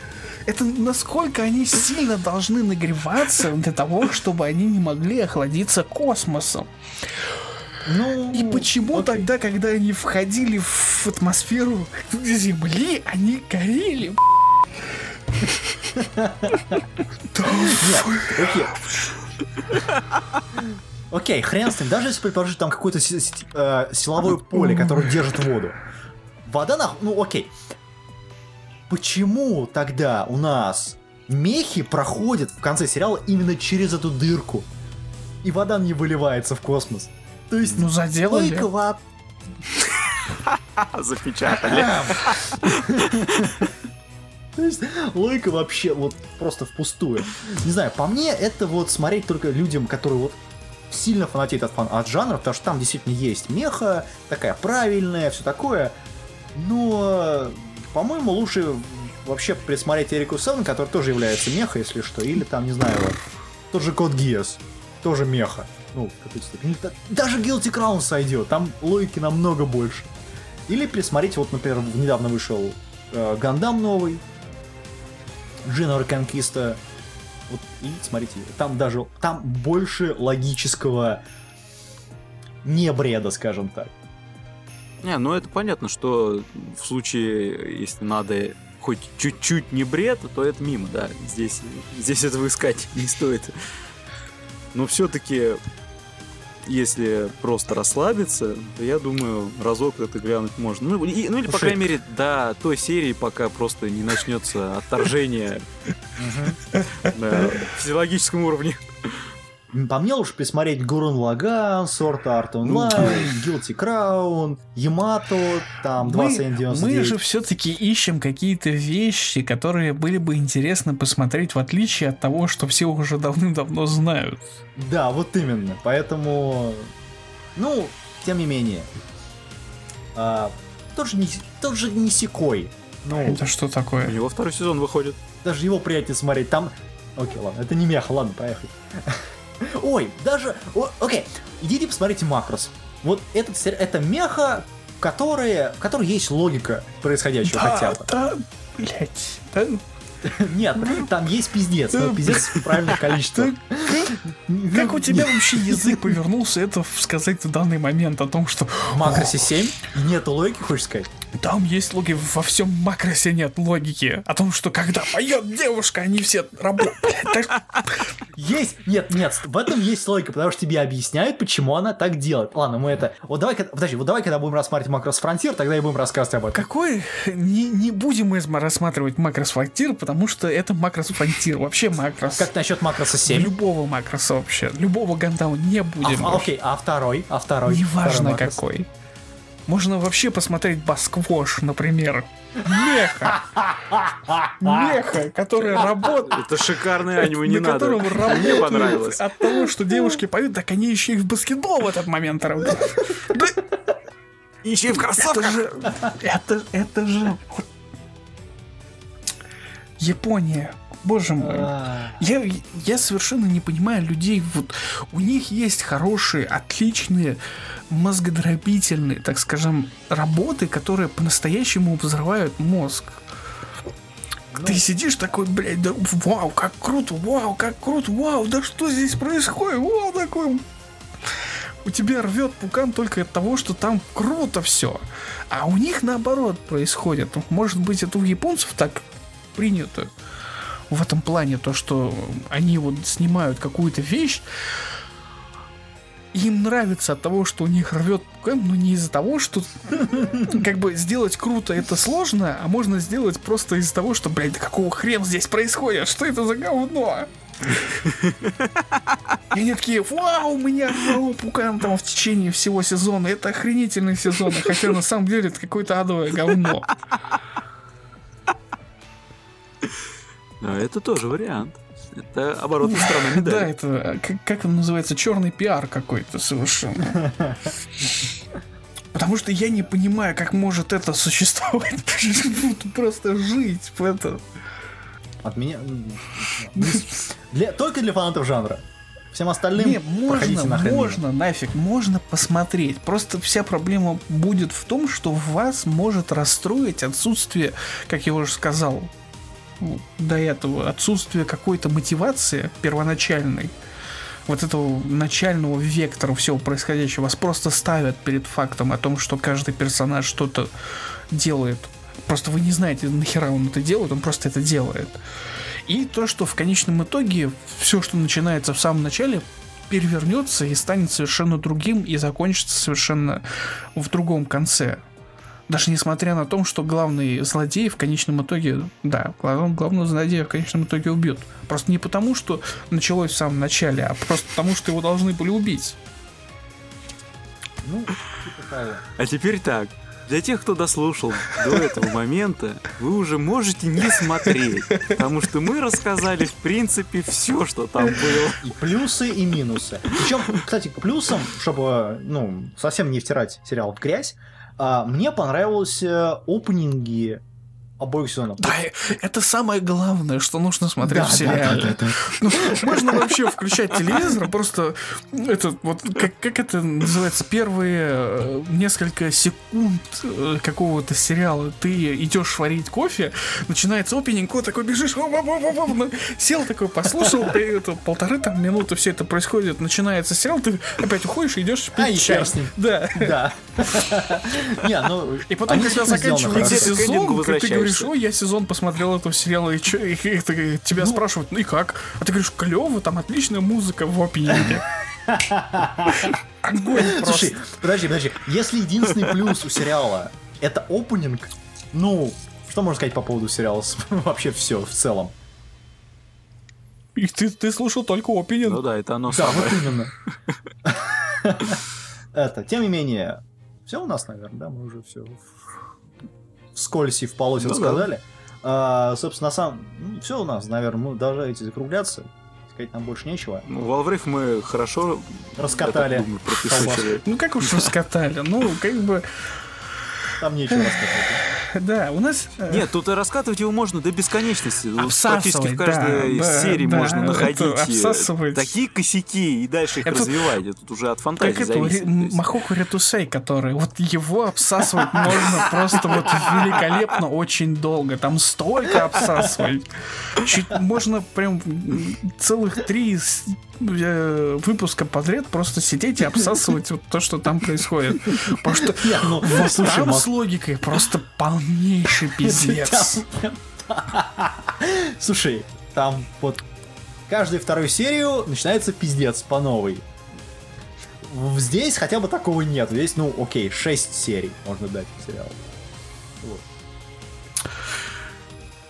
это насколько они сильно должны нагреваться для того, чтобы они не могли охладиться космосом. Ну, И почему окей. тогда, когда они входили в атмосферу Земли, они горели? Окей. Окей, хрен с ним. Даже если предположить, там какое-то э, силовое поле, которое держит воду. Вода нах... Ну, окей. Почему тогда у нас мехи проходят в конце сериала именно через эту дырку? И вода не выливается в космос. То есть... Ну, заделали. во- Запечатали. То есть логика вообще вот просто впустую. Не знаю, по мне это вот смотреть только людям, которые вот сильно фанатеют от, фан- от жанра, потому что там действительно есть меха, такая правильная, все такое. Но, по-моему, лучше вообще присмотреть Эрику Севен, который тоже является меха, если что, или там, не знаю, тот же Код Гиас, тоже меха. Ну, в какой-то степени. Да- Даже Guilty Crown сойдет, там логики намного больше. Или присмотреть, вот, например, недавно вышел э, Гандам новый, Джинор Конкиста. Вот, и смотрите, там даже, там больше логического не бреда, скажем так. Не, ну это понятно, что в случае, если надо хоть чуть-чуть не бред, то это мимо, да. Здесь, здесь этого искать не стоит. Но все-таки, если просто расслабиться, то я думаю, разок это глянуть можно. Ну, и- ну или, по Слушай, крайней мере, до той серии, пока просто не начнется отторжение на физиологическом уровне. По мне лучше присмотреть Гурун Лаган, Сорт Арт Онлайн, Guilty Crown, Ямато, там Мы, 2799. мы же все-таки ищем какие-то вещи, которые были бы интересны посмотреть, в отличие от того, что все уже давным-давно знают. Да, вот именно. Поэтому, ну, тем не менее, а, тоже не, тоже не секой. Ну, Это что У такое? него второй сезон выходит. даже его приятнее смотреть. Там, окей, ладно, это не меха, ладно, поехали. Ой, даже, о, окей, идите посмотрите Макрос. Вот этот это меха, которые, в которой есть логика происходящего хотя бы. да, блять. Да, Нет, там есть пиздец, но пиздец в правильных количествах. как у тебя вообще язык повернулся это сказать в данный момент о том, что В Макросе 7 нет логики, хочешь сказать? там есть логика, во всем Макроссе нет логики. О том, что когда поет девушка, они все работают. Есть, нет, нет, в этом есть логика, потому что тебе объясняют, почему она так делает. Ладно, мы это... Вот давай, подожди, вот давай, когда будем рассматривать Macross Frontier, тогда и будем рассказывать об этом. Какой? Не, не будем мы рассматривать Macross Frontier, потому что это Macross Frontier. Вообще Macross. Как насчет Макросса 7? Любого Макросса вообще. Любого гандама не будем. а, окей, а второй? А второй? Неважно Второй какой. Можно вообще посмотреть Басквош, например. Меха. Меха, который работает. Это шикарное аниме, не на надо. Мне понравилось. от того, что девушки поют, так они еще и в баскетбол в этот момент работают. Да Еще и в это кроссовках. же... Это, это же... Япония. Боже мой. А, Я, я совершенно не понимаю людей. Вот у них есть хорошие, отличные, мозгодробительные, так скажем, работы, которые по-настоящему взрывают мозг. Ты сидишь такой, блядь, да вау, как круто, вау, как круто, вау, да что здесь происходит, вау, такой. У тебя рвет пукан только от того, что там круто все. А у них наоборот происходит. Может быть, это у японцев так принято в этом плане, то, что они вот снимают какую-то вещь, им нравится от того, что у них рвет пукан, но не из-за того, что как бы сделать круто это сложно, а можно сделать просто из-за того, что, блядь, да какого хрена здесь происходит? Что это за говно? И они такие, вау, у меня рвало пукан там в течение всего сезона. Это охренительный сезон, хотя на самом деле это какое-то адовое говно. А это тоже вариант. Это оборотная сторона Да, медали. это, э, как, как он называется, черный пиар какой-то совершенно. Потому что я не понимаю, как может это существовать. Просто жить в это. От меня... для- Только для фанатов жанра. Всем остальным Не, можно, нахрен можно, нафиг, можно посмотреть. Просто вся проблема будет в том, что вас может расстроить отсутствие, как я уже сказал, до этого, отсутствие какой-то мотивации первоначальной, вот этого начального вектора всего происходящего, вас просто ставят перед фактом о том, что каждый персонаж что-то делает. Просто вы не знаете, нахера он это делает, он просто это делает. И то, что в конечном итоге все, что начинается в самом начале, перевернется и станет совершенно другим и закончится совершенно в другом конце. Даже несмотря на то, что главный злодей в конечном итоге, да, глав- главного злодея в конечном итоге убьют. Просто не потому, что началось в самом начале, а просто потому, что его должны были убить. Ну, типа. А теперь так. Для тех, кто дослушал до этого момента, вы уже можете не смотреть, потому что мы рассказали, в принципе, все, что там было. И плюсы, и минусы. Причем, кстати, к плюсам, чтобы ну, совсем не втирать сериал в грязь, а, мне понравились э, опенинги обоих сезонов. Да, это самое главное, что нужно смотреть Да, в сериале. да, да, да. Ну, можно вообще включать телевизор, просто это вот как, как это называется, первые э, несколько секунд э, какого-то сериала ты идешь варить кофе, начинается опенинг, вот такой бежишь, оп, оп, оп, оп, оп, сел такой, послушал, это полторы там минуты все это происходит, начинается сериал, ты опять уходишь и идешь пить А, и чай. хер с ним. Да. Да. Не, ну... И потом, они когда заканчивается сезон, ты возвращаешься. Говоришь, ой, я сезон посмотрел этого сериала, и, чё, и, и ты- тебя спрашивают, ну и как? А ты говоришь, клево, там отличная музыка в опенинге. Огонь Слушай, подожди, подожди. Если единственный плюс у сериала это опенинг, ну, что можно сказать по поводу сериала? Вообще все в целом. И ты, ты слушал только опенинг. Ну да, это оно Да, самое. вот именно. Это, тем не менее, все у нас, наверное, да, мы уже все вскользь и в полосе Ну да. рассказали. А, собственно, на самом... все у нас, наверное, мы должны закругляться. Сказать нам больше нечего. Ну, Валврейв мы хорошо Раскатали думаю. Ну как уж раскатали, ну как бы, Там нечего рассказать. да, у нас... э, Нет, тут раскатывать его можно до бесконечности. Практически в каждой да, серии да, можно это находить э, такие косяки и дальше их Это- развивать. Это уже от фантазии Как это зависит. Ри- то есть. Махоку Ретусей, который вот его обсасывать можно просто вот великолепно очень долго. Там столько обсасывать. Чуть можно прям целых три выпуска подряд просто сидеть и обсасывать вот то, что там происходит. Потому что ну, вот там с логикой просто полнейший пиздец. Слушай, там вот каждую вторую серию начинается пиздец по новой. Здесь хотя бы такого нет. Здесь, ну, окей, 6 серий можно дать сериалу.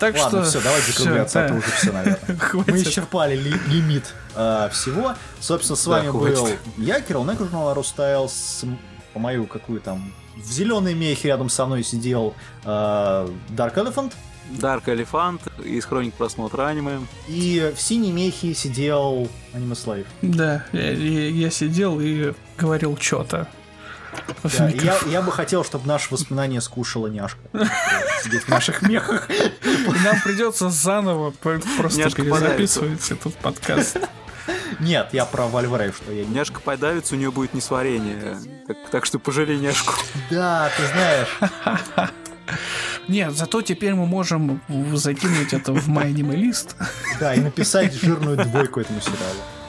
Так Ладно, что все, давайте всё, закругляться, а да. то уже все, наверное. Мы исчерпали ли- лимит э, всего. Собственно, с Да, вами был хватит. я, Кирилл Некр, журнал Рустайл, с по мою какую там... В зеленой мехе рядом со мной сидел э, Dark Elephant, Дарк Элефант из хроник просмотра аниме. и в синей мехе сидел Аниме Слейв. Да, я, я- я сидел и говорил что-то. Да, и я, я бы хотел, чтобы наши воспоминания скушала няшка. Сидит в наших мехах. Нам придется заново просто Няшка перезаписывать этот подкаст. Нет, я про Вальврейв, что я не... Няшка подавится, у нее будет несварение. Так, так что пожалей няшку. Да, ты знаешь. Нет, зато теперь мы можем закинуть это в мой аниме-лист. Да, и написать жирную двойку этому сериалу.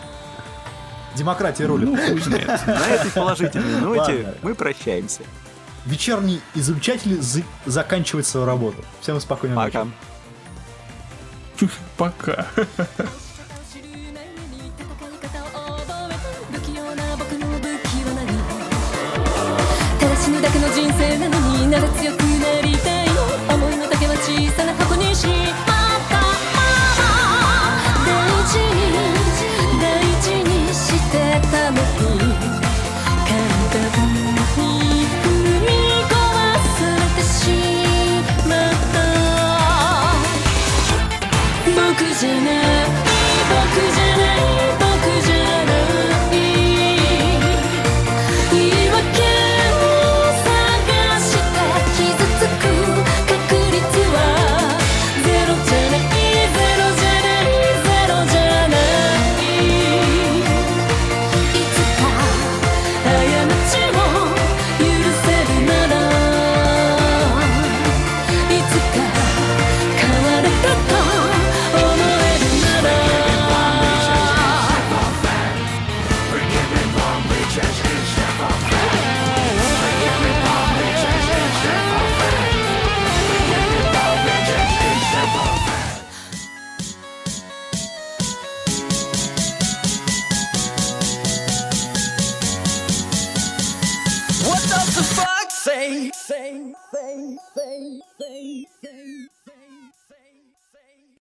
Демократия рулит. Ну, хуй знает. На этой положительной ноте Ладно. мы прощаемся. Вечерний изучатель за- заканчивает свою работу. Всем спокойной ночи. Пока. Пока.知る前に戦い方を覚えた不器用な僕の武器は何ただ死ぬだけの人生なのになら強く away.